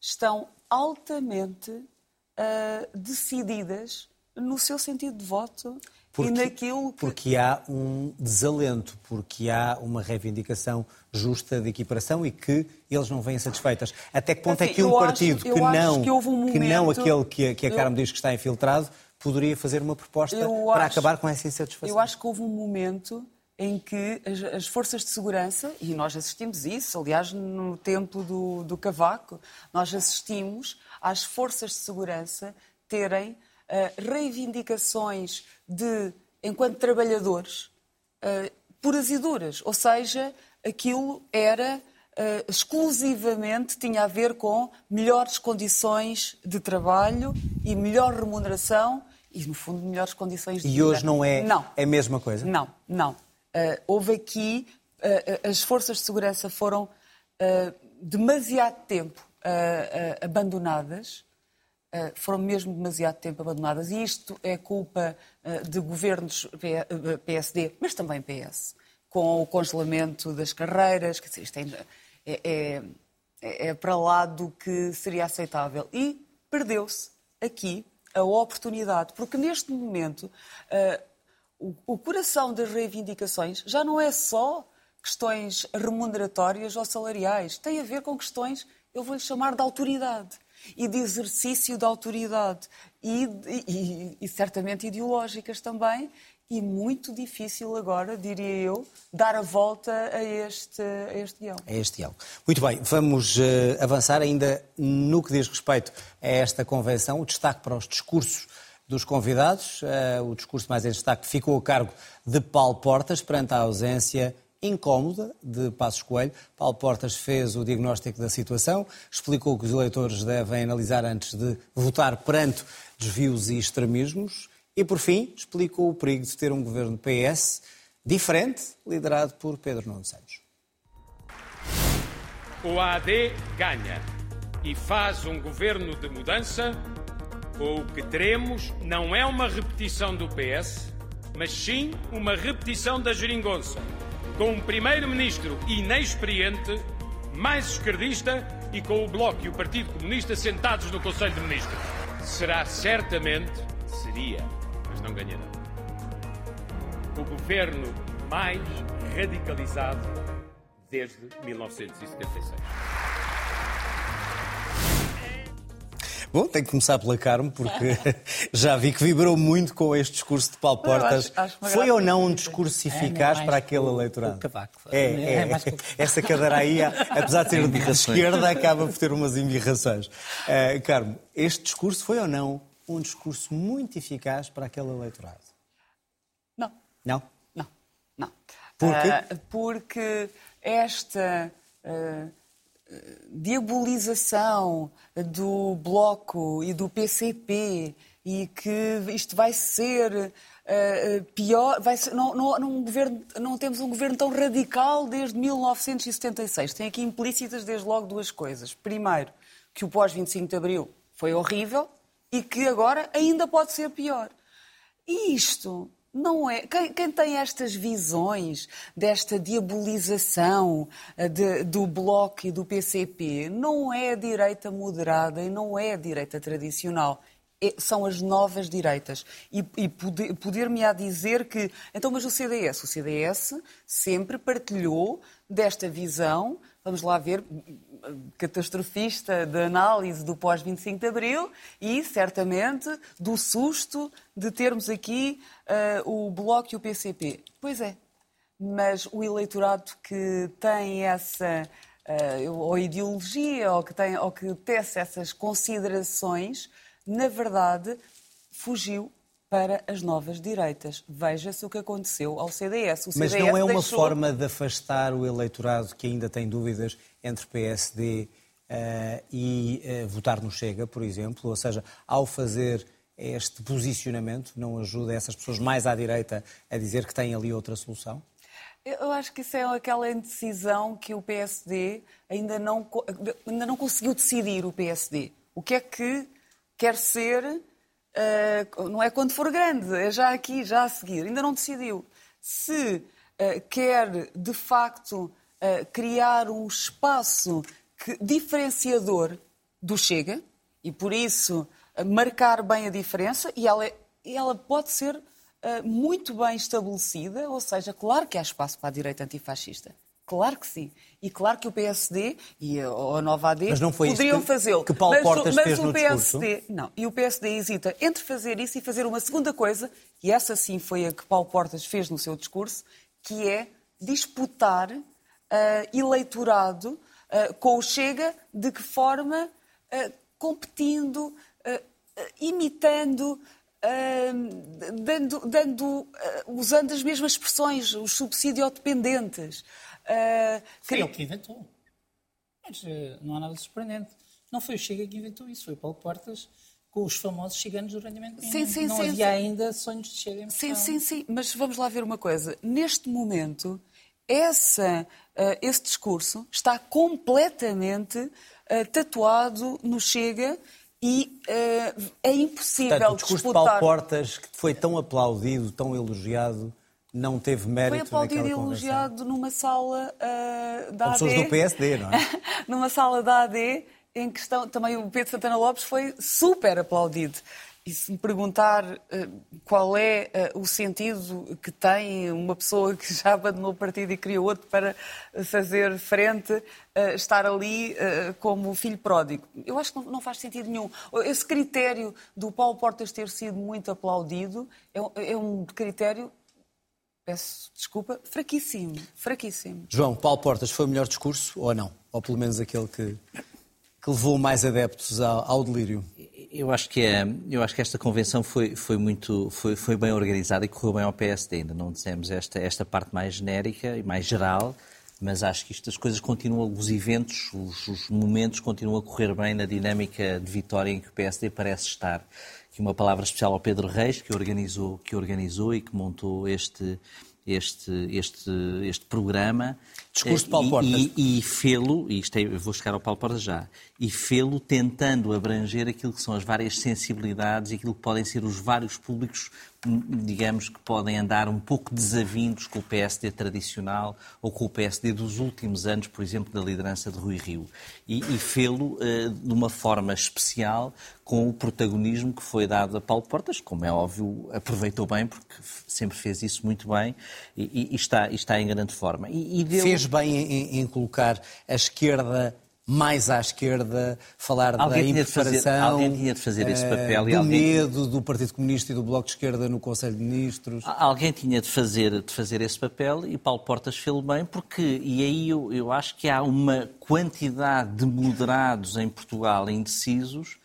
estão altamente uh, decididas no seu sentido de voto porque, e naquilo que... Porque há um desalento, porque há uma reivindicação justa de equiparação e que eles não vêm satisfeitas. Até que ponto é assim, é que um partido acho, que, não, que, um momento... que, não aquele que, que a Carmo eu... diz que está infiltrado poderia fazer uma proposta eu para acho... acabar com essa insatisfação? Eu acho que houve um momento em que as, as, forças de segurança, e nós assistimos isso, aliás, no tempo do, do Cavaco, nós assistimos às forças de segurança terem reivindicações de, enquanto trabalhadores, uh, puras e duras. Ou seja, aquilo era uh, exclusivamente, tinha a ver com melhores condições de trabalho e melhor remuneração e, no fundo, melhores condições de e vida. E hoje não é não. a mesma coisa? Não, não. Uh, houve aqui, uh, as forças de segurança foram demasiado tempo abandonadas, foram mesmo demasiado tempo abandonadas, e isto é culpa de governos PSD, mas também PS, com o congelamento das carreiras, dizer, isto é, é, é, é para lá do que seria aceitável. E perdeu-se aqui a oportunidade, porque neste momento o, coração das reivindicações já não é só questões remuneratórias ou salariais, tem a ver com questões, eu vou-lhe chamar de autoridade e de exercício da autoridade e, e, e, certamente ideológicas também. E muito difícil agora, diria eu, dar a volta a este, a este guião. A este guião. Muito bem, vamos uh, avançar ainda no que diz respeito a esta convenção, o destaque para os discursos dos convidados. Uh, o discurso mais em destaque ficou a cargo de Paulo Portas, perante a ausência incómoda de Passos Coelho. Paulo Portas fez o diagnóstico da situação, explicou que os eleitores devem analisar antes de votar perante desvios e extremismos e, por fim, explicou o perigo de ter um governo PS diferente, liderado por Pedro Nuno Santos. O AD ganha e faz um governo de mudança o que teremos não é uma repetição do PS, mas sim uma repetição da geringonça, com um primeiro-ministro inexperiente, mais esquerdista e com o Bloco e o Partido Comunista sentados no Conselho de Ministros. Será certamente, seria, mas não ganhará, o governo mais radicalizado desde 1976. Bom, tenho que começar pela Carmo, porque (laughs) já vi que vibrou muito com este discurso de Paulo Portas. Acho, acho Foi ou não um discurso é, eficaz é, para aquele eleitorado? Cavaco. É, é, é, essa cadeira aí, apesar de ser de esquerda, acaba por ter umas embirrações. Uh, Carmo, este discurso foi ou não um discurso muito eficaz para aquele eleitorado? Não. Não? Não, não. Porquê? Uh, porque esta... Uh, diabolização do Bloco e do PCP e que isto vai ser uh, pior, vai ser, não, não, não, governo, não temos um governo tão radical desde 1976. Tem aqui implícitas desde logo duas coisas. Primeiro, que o pós-25 de Abril foi horrível e que agora ainda pode ser pior. E isto não é. Quem, quem, tem estas visões desta diabolização eh, de, do Bloco e do PCP não é a direita moderada e não é a direita tradicional. É, são as novas direitas. E, e poder-me-á dizer que. Então, mas o CDS? O CDS sempre partilhou desta visão, vamos lá ver, catastrofista de análise do pós-25 de Abril e, certamente, do susto de termos aqui uh, o Bloco e o PCP. Pois é, mas o eleitorado que tem essa uh, ou ideologia ou que, tem, ou que tece essas considerações, na verdade, fugiu para as novas direitas. Veja-se o que aconteceu ao CDS. O Mas não é uma deixou... forma de afastar o eleitorado que ainda tem dúvidas entre PSD uh, eh, e uh, votar no Chega, por exemplo? Ou seja, ao fazer este posicionamento, não ajuda essas pessoas mais à direita a dizer que têm ali outra solução? Eu acho que isso é aquela indecisão que o PSD ainda não, ainda não conseguiu decidir, o PSD. O que é que quer ser uh, não é quando for grande, é já aqui, já a seguir. Ainda não decidiu. Se uh, quer, de facto, uh, criar um espaço que, diferenciador do Chega, e por isso marcar bem a diferença, e ela, ela pode ser muito bem estabelecida, ou seja, claro que há espaço para a direita antifascista. Claro que sim. E claro que o PSD e a, a Nova AD poderiam fazê-lo. Que Paulo mas, Portas mas fez o no PSD, discurso. não. E o PSD hesita entre fazer isso e fazer uma segunda coisa, e essa sim foi a que Paulo Portas fez no seu discurso, que é disputar uh, eleitorado uh, com o Chega, de que forma? Uh, competindo, imitando, dando, dando usando as mesmas expressões, os subsidiodependentes. Uh, foi ele que inventou. Mas uh, não há nada de surpreendente. Não foi o Chega que inventou isso, foi Paulo Portas com os famosos ciganos do rendimento sim, sim, Não sim, havia sim. ainda sonhos de Chega em Sim, sim, sim. Mas vamos lá ver uma coisa. Neste momento, essa, uh, esse discurso está completamente tatuado no Chega e é impossível Portanto, o discurso disputar... de Paulo Portas, que foi tão aplaudido, tão elogiado, não teve mérito Foi aplaudido e elogiado numa sala uh, da Com AD. pessoas do PSD, não é? (laughs) numa sala da AD, em que estão, também o Pedro Santana Lopes foi super aplaudido. E se me perguntar uh, qual é uh, o sentido que tem uma pessoa que já abandonou o partido e criou outro para fazer frente, uh, estar ali como filho pródigo, eu acho que não, não, faz sentido nenhum. Esse critério do Paulo Portas ter sido muito aplaudido é, é um critério peço desculpa, fraquíssimo, fraquíssimo. João, Paulo Portas foi o melhor discurso ou não? Ou pelo menos aquele que, que levou mais adeptos ao, ao delírio? Eu acho que é, eu acho que esta convenção foi, foi muito foi, foi bem organizada e correu bem ao PSD. Ainda não dissemos esta esta parte mais genérica e mais geral, mas acho que isto, as coisas continuam, os eventos, os, os momentos continuam a correr bem na dinâmica de vitória em que o PSD parece estar aqui uma palavra especial ao Pedro Reis, que organizou, que organizou e que montou este, este, este, este programa. Discurso de Paulo Portas. E, e, e fê-lo, e isto é, vou chegar ao Paulo Portas já, e fê-lo tentando abranger aquilo que são as várias sensibilidades e aquilo que podem ser os vários públicos, digamos, que podem andar um pouco desavindos com o PSD tradicional ou com o PSD dos últimos anos, por exemplo, da liderança de Rui Rio. E, e fê-lo uh, de uma forma especial com o protagonismo que foi dado a Paulo Portas, como é óbvio, aproveitou bem, porque sempre fez isso muito bem e, e está, e está em grande forma. E, deu... Fez bem em, em colocar a esquerda mais à esquerda, falar alguém da impreparação, alguém tinha de fazer esse papel do e alguém... medo do Partido Comunista e do Bloco de Esquerda no Conselho de Ministros. Alguém tinha de fazer, de fazer esse papel e Paulo Portas fez bem, porque, e aí eu, eu acho que há uma quantidade de moderados em Portugal indecisos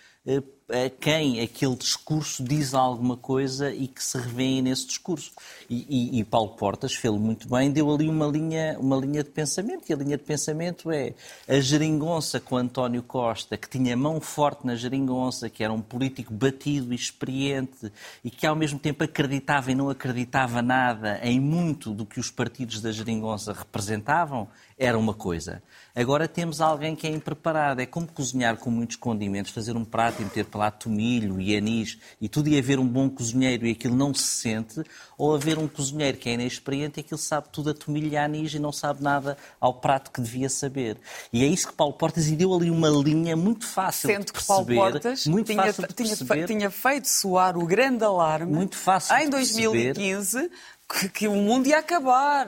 a quem aquele discurso diz alguma coisa e que se revêem nesse discurso. E, e, e Paulo Portas fez muito bem, deu ali uma linha, uma linha de pensamento, e a linha de pensamento é a geringonça com António Costa, que tinha mão forte na geringonça, que era um político batido e experiente, e que ao mesmo tempo acreditava e não acreditava nada em muito do que os partidos da geringonça representavam, era uma coisa. Agora temos alguém que é impreparado. É como cozinhar com muitos condimentos, fazer um prato e meter para lá tomilho e anis e tudo e haver um bom cozinheiro e aquilo não se sente, ou haver um cozinheiro que é inexperiente e aquilo sabe tudo a tomilho e a anis e não sabe nada ao prato que devia saber. E é isso que Paulo Portas e deu ali uma linha muito fácil Sendo de que Paulo perceber. Portas muito tinha, fácil de tinha, perceber. tinha feito soar o grande alarme Muito fácil em de perceber. 2015 que, que o mundo ia acabar.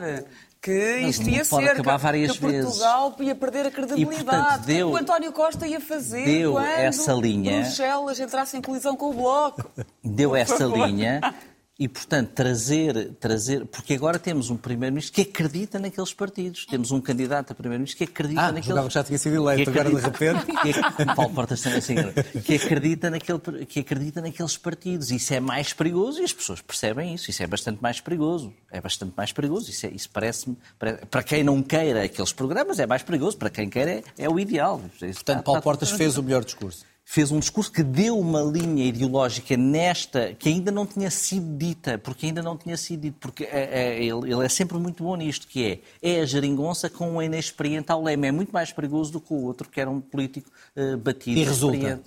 Que Mas isto ia pode ser, acabar que, várias que Portugal ia perder a credibilidade. portanto, deu- o António Costa ia fazer deu quando essa linha- Bruxelas entrasse em colisão com o Bloco. deu essa linha (laughs) e, portanto, trazer, trazer. Porque agora temos um Primeiro-Ministro que acredita naqueles partidos. Temos um candidato a Primeiro-Ministro que acredita Ah, naqueles julgava que já tinha sido eleito, que agora de acredita- repente. (laughs) que, Paulo Portas também assim, que acredita, naquele, que acredita naqueles partidos. Isso é mais perigoso e as pessoas percebem isso. Isso é bastante mais perigoso. É bastante mais perigoso. Isso, é- isso parece-me. pare- Para quem não queira aqueles programas, é mais perigoso. Para quem quer, é, é o ideal. Isso Portanto, está- Paulo está Portas fez o melhor discurso. Fez um discurso que deu uma linha ideológica nesta que ainda não tinha sido dita, porque ainda não tinha sido dito, porque é- é- ele, ele é sempre muito bom nisto, que é, é a geringonça com um inexperiente ao leme. É muito mais perigoso do que o outro, que era um político eh, batido. E resulta?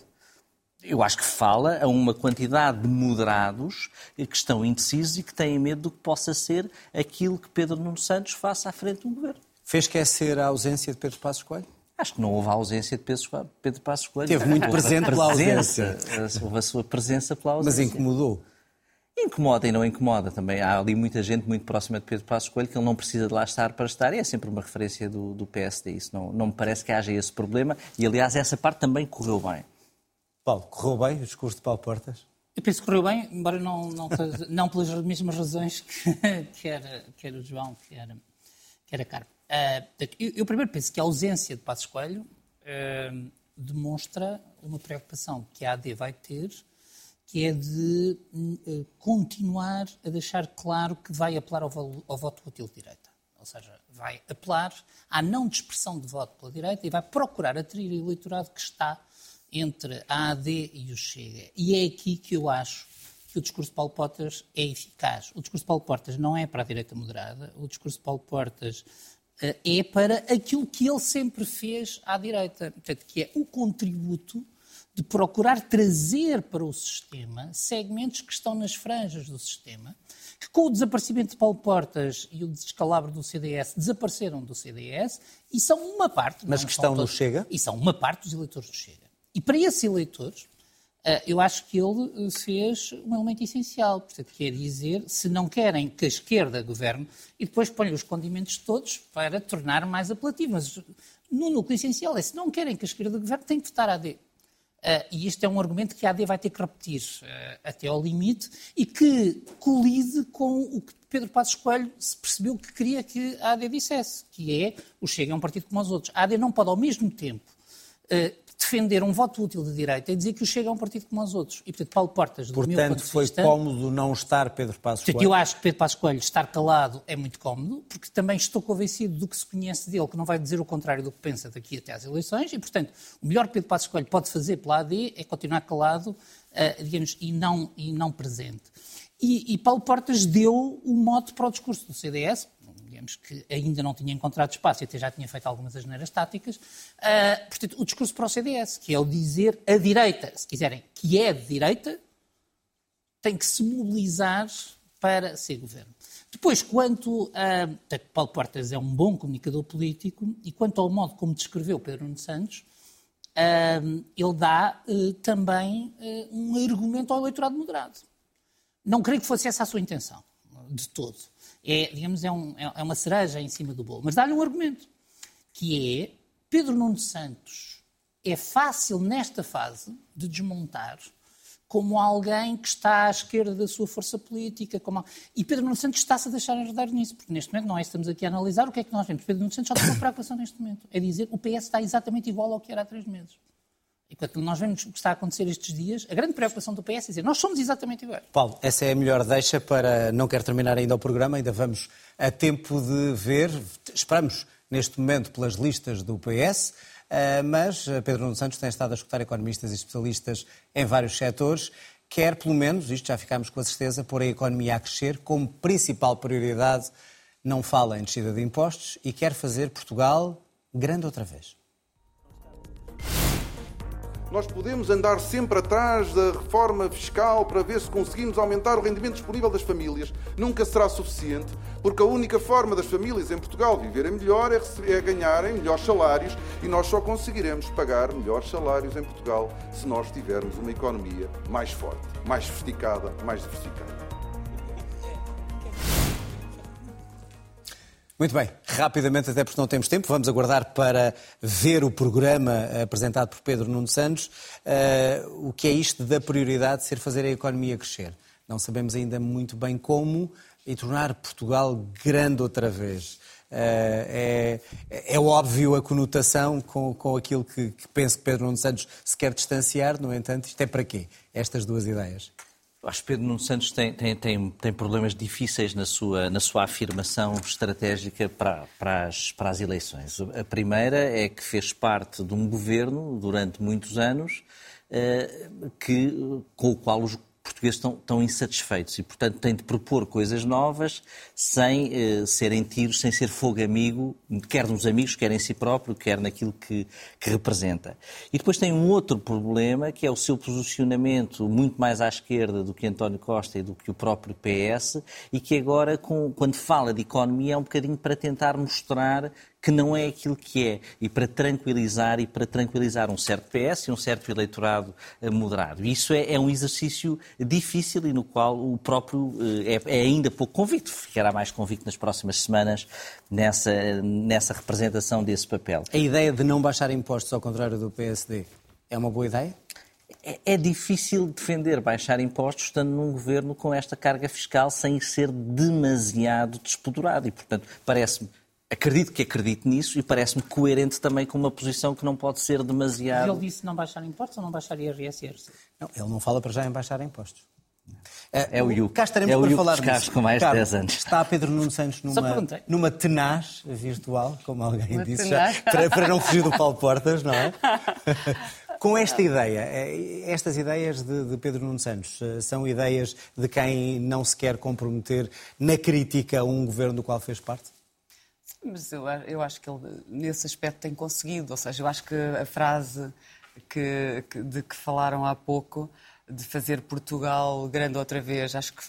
Eu acho que fala a uma quantidade de moderados que estão indecisos e que têm medo do que possa ser aquilo que Pedro Nuno Santos faça à frente do governo. Fez esquecer a ausência de Pedro Passos Coelho? Acho que não houve a ausência de Pedro Passos Coelho. Teve muito presente pela presença, Houve a sua presença pela Mas ausência. incomodou. Incomoda e não incomoda também. Há ali muita gente muito próxima de Pedro Passos Coelho que ele não precisa de lá estar para estar e é sempre uma referência do, do PSD. Isso não, não me parece que haja esse problema e, aliás, essa parte também correu bem. Paulo, correu bem o discurso de Paulo Portas? Eu penso que correu bem, embora não, não, não pelas mesmas razões que quer, quer o João, quer, quer a Carmen. Uh, eu, eu, primeiro penso que a ausência de Passos Coelho uh, demonstra uma preocupação que a AD vai ter que é de uh, continuar a deixar claro que vai apelar ao, voto útil de direita. Ou seja, vai apelar à não dispersão de voto pela direita e vai procurar atrair o eleitorado que está entre a AD e o Chega. E é aqui que eu acho que o discurso de Paulo Portas é eficaz. O discurso de Paulo Portas não é para a direita moderada, o discurso de Paulo Portas é para aquilo que ele sempre fez à direita, portanto, que é o contributo de procurar trazer para o sistema segmentos que estão nas franjas do sistema, que com o desaparecimento de Paulo Portas e o descalabro do CDS desapareceram do CDS e são uma parte. Mas que estão todos, no Chega? E são uma parte dos eleitores do Chega. E para esses eleitores, eu acho que ele eh, fez um elemento essencial. Portanto, quer dizer, se não querem que a esquerda governe, e depois põe os condimentos todos para tornar mais apelativo. Mas no núcleo essencial é, se não querem que a esquerda governe, tem que votar AD. Uh, e isto é um argumento que a AD vai ter que repetir uh, até ao limite e que colide com o que Pedro Passos Coelho se percebeu que queria que a AD dissesse, que é o Chega é um partido como os outros. A AD não pode ao mesmo tempo uh, defender um voto útil de direita e dizer que o Chega é um partido como os outros. E, portanto, Paulo Portas, do portanto, meu ponto de foi vista... cómodo não estar Pedro Passos Coelho? Eu acho que Pedro Passos Coelho estar calado é muito cómodo, porque também estou convencido do que se conhece dele, que não vai dizer o contrário do que pensa daqui até às eleições, e, portanto, o melhor que Pedro Passos Coelho pode fazer pela AD é continuar calado, uh, digamos, e não, e não presente. E, e Paulo Portas deu o mote para o discurso do CDS, digamos que ainda não tinha encontrado espaço e até já tinha feito algumas asneiras táticas. Uh, portanto, o discurso para o CDS, que é o dizer a direita, se quiserem, que é de direita, tem que se mobilizar para ser governo. Depois, quanto a. Paulo Portas é um bom comunicador político e quanto ao modo como descreveu Pedro Santos, uh, ele dá uh, também uh, um argumento ao eleitorado moderado. Não creio que fosse essa a sua intenção, de todo é, digamos, é, um, é, é uma cereja em cima do bolo. Mas dá-lhe um argumento, que é Pedro Nuno Santos é fácil nesta fase de desmontar como alguém que está à esquerda da sua força política. Como... E Pedro Nuno Santos está-se a deixar enredar nisso, porque neste momento não é estamos aqui a analisar o que é que nós vemos. Pedro Nuno Santos só tem uma (coughs) preocupação neste momento, é dizer o PS está exatamente igual ao que era há três meses. E quando nós vemos o que está a acontecer estes dias, a grande preocupação do PS é dizer nós somos exatamente iguais. Paulo, essa é a melhor deixa para. Não quero terminar ainda o programa, ainda vamos a tempo de ver. Esperamos neste momento pelas listas do PS, eh, mas Pedro Nuno Santos tem estado a escutar economistas e especialistas em vários setores. Quer, pelo menos, isto já ficámos com a certeza, pôr a economia a crescer como principal prioridade. Não fala em descida de impostos e quer fazer Portugal grande outra vez. Nós podemos andar sempre atrás da reforma fiscal para ver se conseguimos aumentar o rendimento disponível das famílias. Nunca será suficiente, porque a única forma das famílias em Portugal viverem melhor é, é ganharem melhores salários e nós só conseguiremos pagar melhores salários em Portugal se nós tivermos uma economia mais forte, mais sofisticada, mais diversificada. Muito bem, rapidamente, até porque não temos tempo, vamos aguardar para ver o programa apresentado por Pedro Nuno Santos. Uh, o que é isto da prioridade de ser fazer a economia crescer? Não sabemos ainda muito bem como e tornar Portugal grande outra vez. Uh, é, é, óbvio a conotação com, com aquilo que, que penso que Pedro Nuno Santos se quer distanciar, no entanto, isto é para quê? Estas duas ideias. Acho que Pedro Nuno Santos tem, tem, tem, tem, problemas difíceis na sua, na sua afirmação estratégica para, para, as, para as eleições. A primeira é que fez parte de um governo durante muitos anos eh, que, com o qual os portugueses estão, estão, insatisfeitos e, portanto, têm de propor coisas novas sem eh, serem tiros, sem ser fogo amigo, quer nos amigos, quer em si próprio, quer naquilo que, que, representa. E depois tem um outro problema, que é o seu posicionamento muito mais à esquerda do que António Costa e do que o próprio PS, e que agora, com, quando fala de economia, é um bocadinho para tentar mostrar que não é aquilo que é, e para tranquilizar e para tranquilizar um certo PS e um certo eleitorado eh, moderado. Isso é, é um exercício difícil e no qual o próprio eh, é, é, ainda pouco convicto, ficará mais convicto nas próximas semanas nessa, nessa representação desse papel. A ideia de não baixar impostos, ao contrário do PSD, é uma boa ideia? É, é difícil defender baixar impostos estando num governo com esta carga fiscal sem ser demasiado despodurado. E, portanto, parece-me acredito que acredite nisso e parece-me coerente também com uma posição que não pode ser demasiado. Ele disse não baixar impostos ou não baixar IRS Não, ele não fala para já em baixar impostos. É, é o IUC. Cá estaremos é para falar disso. com mais de Carlos, 10 anos. Está Pedro Nuno Santos numa, numa tenaz virtual, como alguém Uma disse, tenaz. já, (laughs) para, para não fugir do Paulo Portas, não é? (laughs) Com esta ideia, eh, estas ideias de, de Pedro Nuno Santos eh, são ideias de quem não se quer comprometer na crítica a um governo do qual fez parte? Mas eu, eu acho que ele, nesse aspecto, tem conseguido. Ou seja, eu acho que a frase que, que- de que falaram há pouco, de fazer Portugal grande outra vez, acho que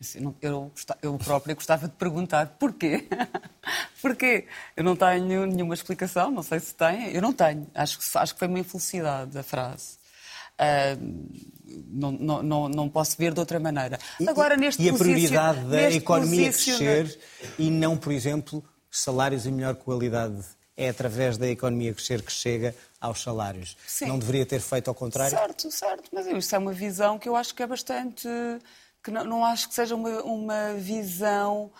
assim, não- eu, eu própria gostava de perguntar porquê. (laughs) porquê? Eu não tenho nenhuma explicação, não sei se tem. Eu não tenho. Acho que, acho que foi uma infelicidade a frase. Ah, não, não, não, não posso ver de outra maneira. Agora, neste e a prioridade da economia crescer e não, por exemplo, salários em melhor qualidade. É através da economia crescer que chega aos salários. Sim. Não deveria ter feito ao contrário? Certo, certo. Mas isso é uma visão que eu acho que é bastante. que não, não acho que seja uma, uma visão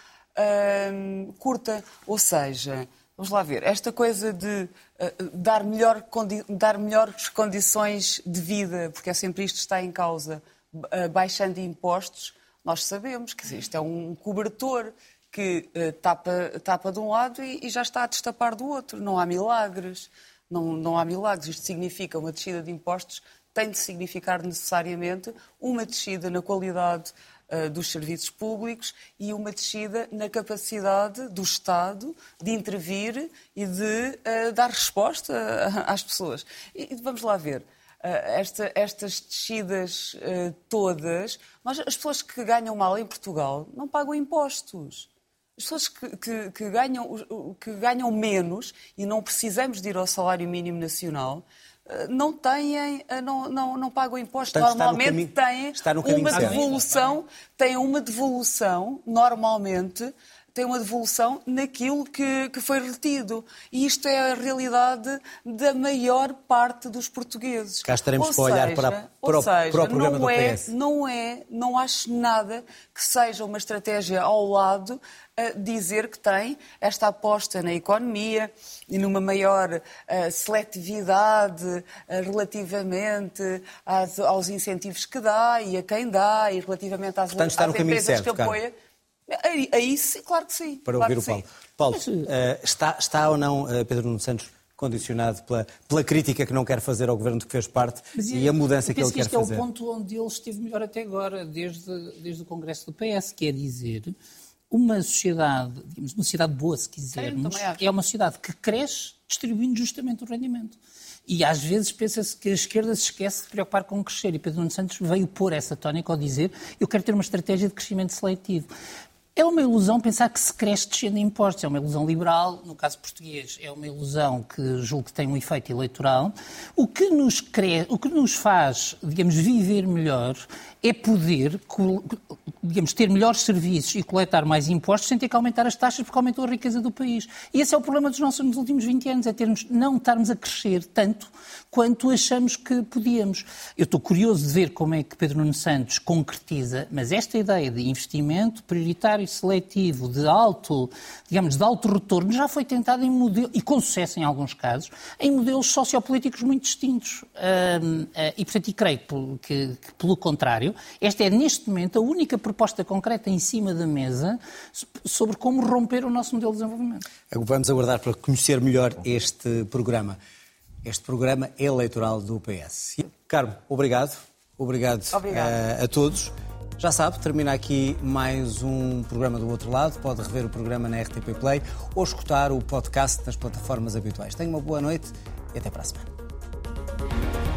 hum, curta. Ou seja, vamos lá ver, esta coisa de eh, dar, melhor, dar melhores condições de vida, porque é sempre isto que está em causa, eh, baixando impostos, nós sabemos que isto é um cobertor que eh, tapa, tapa de um lado e, e já está a destapar do outro. Não há milagres. Não, não há milagres. Isto significa uma descida de impostos, tem de significar necessariamente uma descida na qualidade eh, dos serviços públicos e uma descida na capacidade do Estado de intervir e de eh, dar resposta às pessoas. E, vamos lá ver. eh, esta- estas descidas todas, nós, as pessoas que ganham mal em Portugal não pagam impostos. As pessoas que, que- que ganham, que ganham menos, e não precisamos de ir ao salário mínimo nacional, eh, não têm, eh, não, não, não pagam impostos. Portanto, normalmente caminho- têm uma certo. devolução, têm uma devolução, normalmente, têm uma devolução naquilo que, que foi retido. E isto é a realidade da maior parte dos portugueses. Cá estaremos Ou para olhar seja- para- para o- seja, para o programa não do é, PS. não é, não acho nada que seja uma estratégia ao lado a dizer que tem esta aposta na economia e numa maior eh, seletividade eh, relativamente às- aos incentivos que dá e a quem dá e relativamente às, Portanto, às empresas certo, que apoia. Aí, aí sim, claro que sim. para claro ouvir o que Paulo. sim. Paulo, eh, está, está ou não eh, Pedro Nuno Santos condicionado pela, pela crítica que não quer fazer ao governo de que fez parte Mas e a mudança eu que ele penso quer este fazer? é o ponto onde ele esteve melhor até agora, desde, desde o Congresso do PS, que é dizer uma sociedade, digamos, uma sociedade boa, se quisermos, é uma sociedade que cresce distribuindo justamente o rendimento. E às vezes pensa-se que a esquerda se esquece de preocupar com crescer. E Pedro Nuno Santos veio pôr essa tónica ao dizer eu quero ter uma estratégia de crescimento seletivo. É uma ilusão pensar que se cresce descendo impostos. É uma ilusão liberal, no caso português, é uma ilusão que julgo que tem um efeito eleitoral. O que nos, cre... o que nos faz, digamos, viver melhor é poder, digamos, ter melhores serviços e coletar mais impostos sem ter que aumentar as taxas porque aumentou a riqueza do país. E esse é o problema dos nossos nos últimos 20 anos, é termos, não estarmos a crescer tanto quanto achamos que podíamos. Eu estou curioso de ver como é que Pedro Nuno Santos concretiza, mas esta ideia de investimento prioritário seletivo, de alto, digamos, de alto retorno, já foi tentada em modelo, e com sucesso em alguns casos, em modelos sociopolíticos muito distintos. Eh, e, portanto, e creio que, que, que, pelo contrário, esta é, neste momento, a única proposta concreta em cima da mesa sobre como romper o nosso modelo de desenvolvimento. Vamos aguardar para conhecer melhor este programa, este programa eleitoral do PS. Carmo, obrigado. Obrigado Obrigada. a, a todos. Já sabe, termina aqui mais um programa do outro lado. Pode rever o programa na RTP Play ou escutar o podcast nas plataformas habituais. Tenha uma boa noite e até para a semana.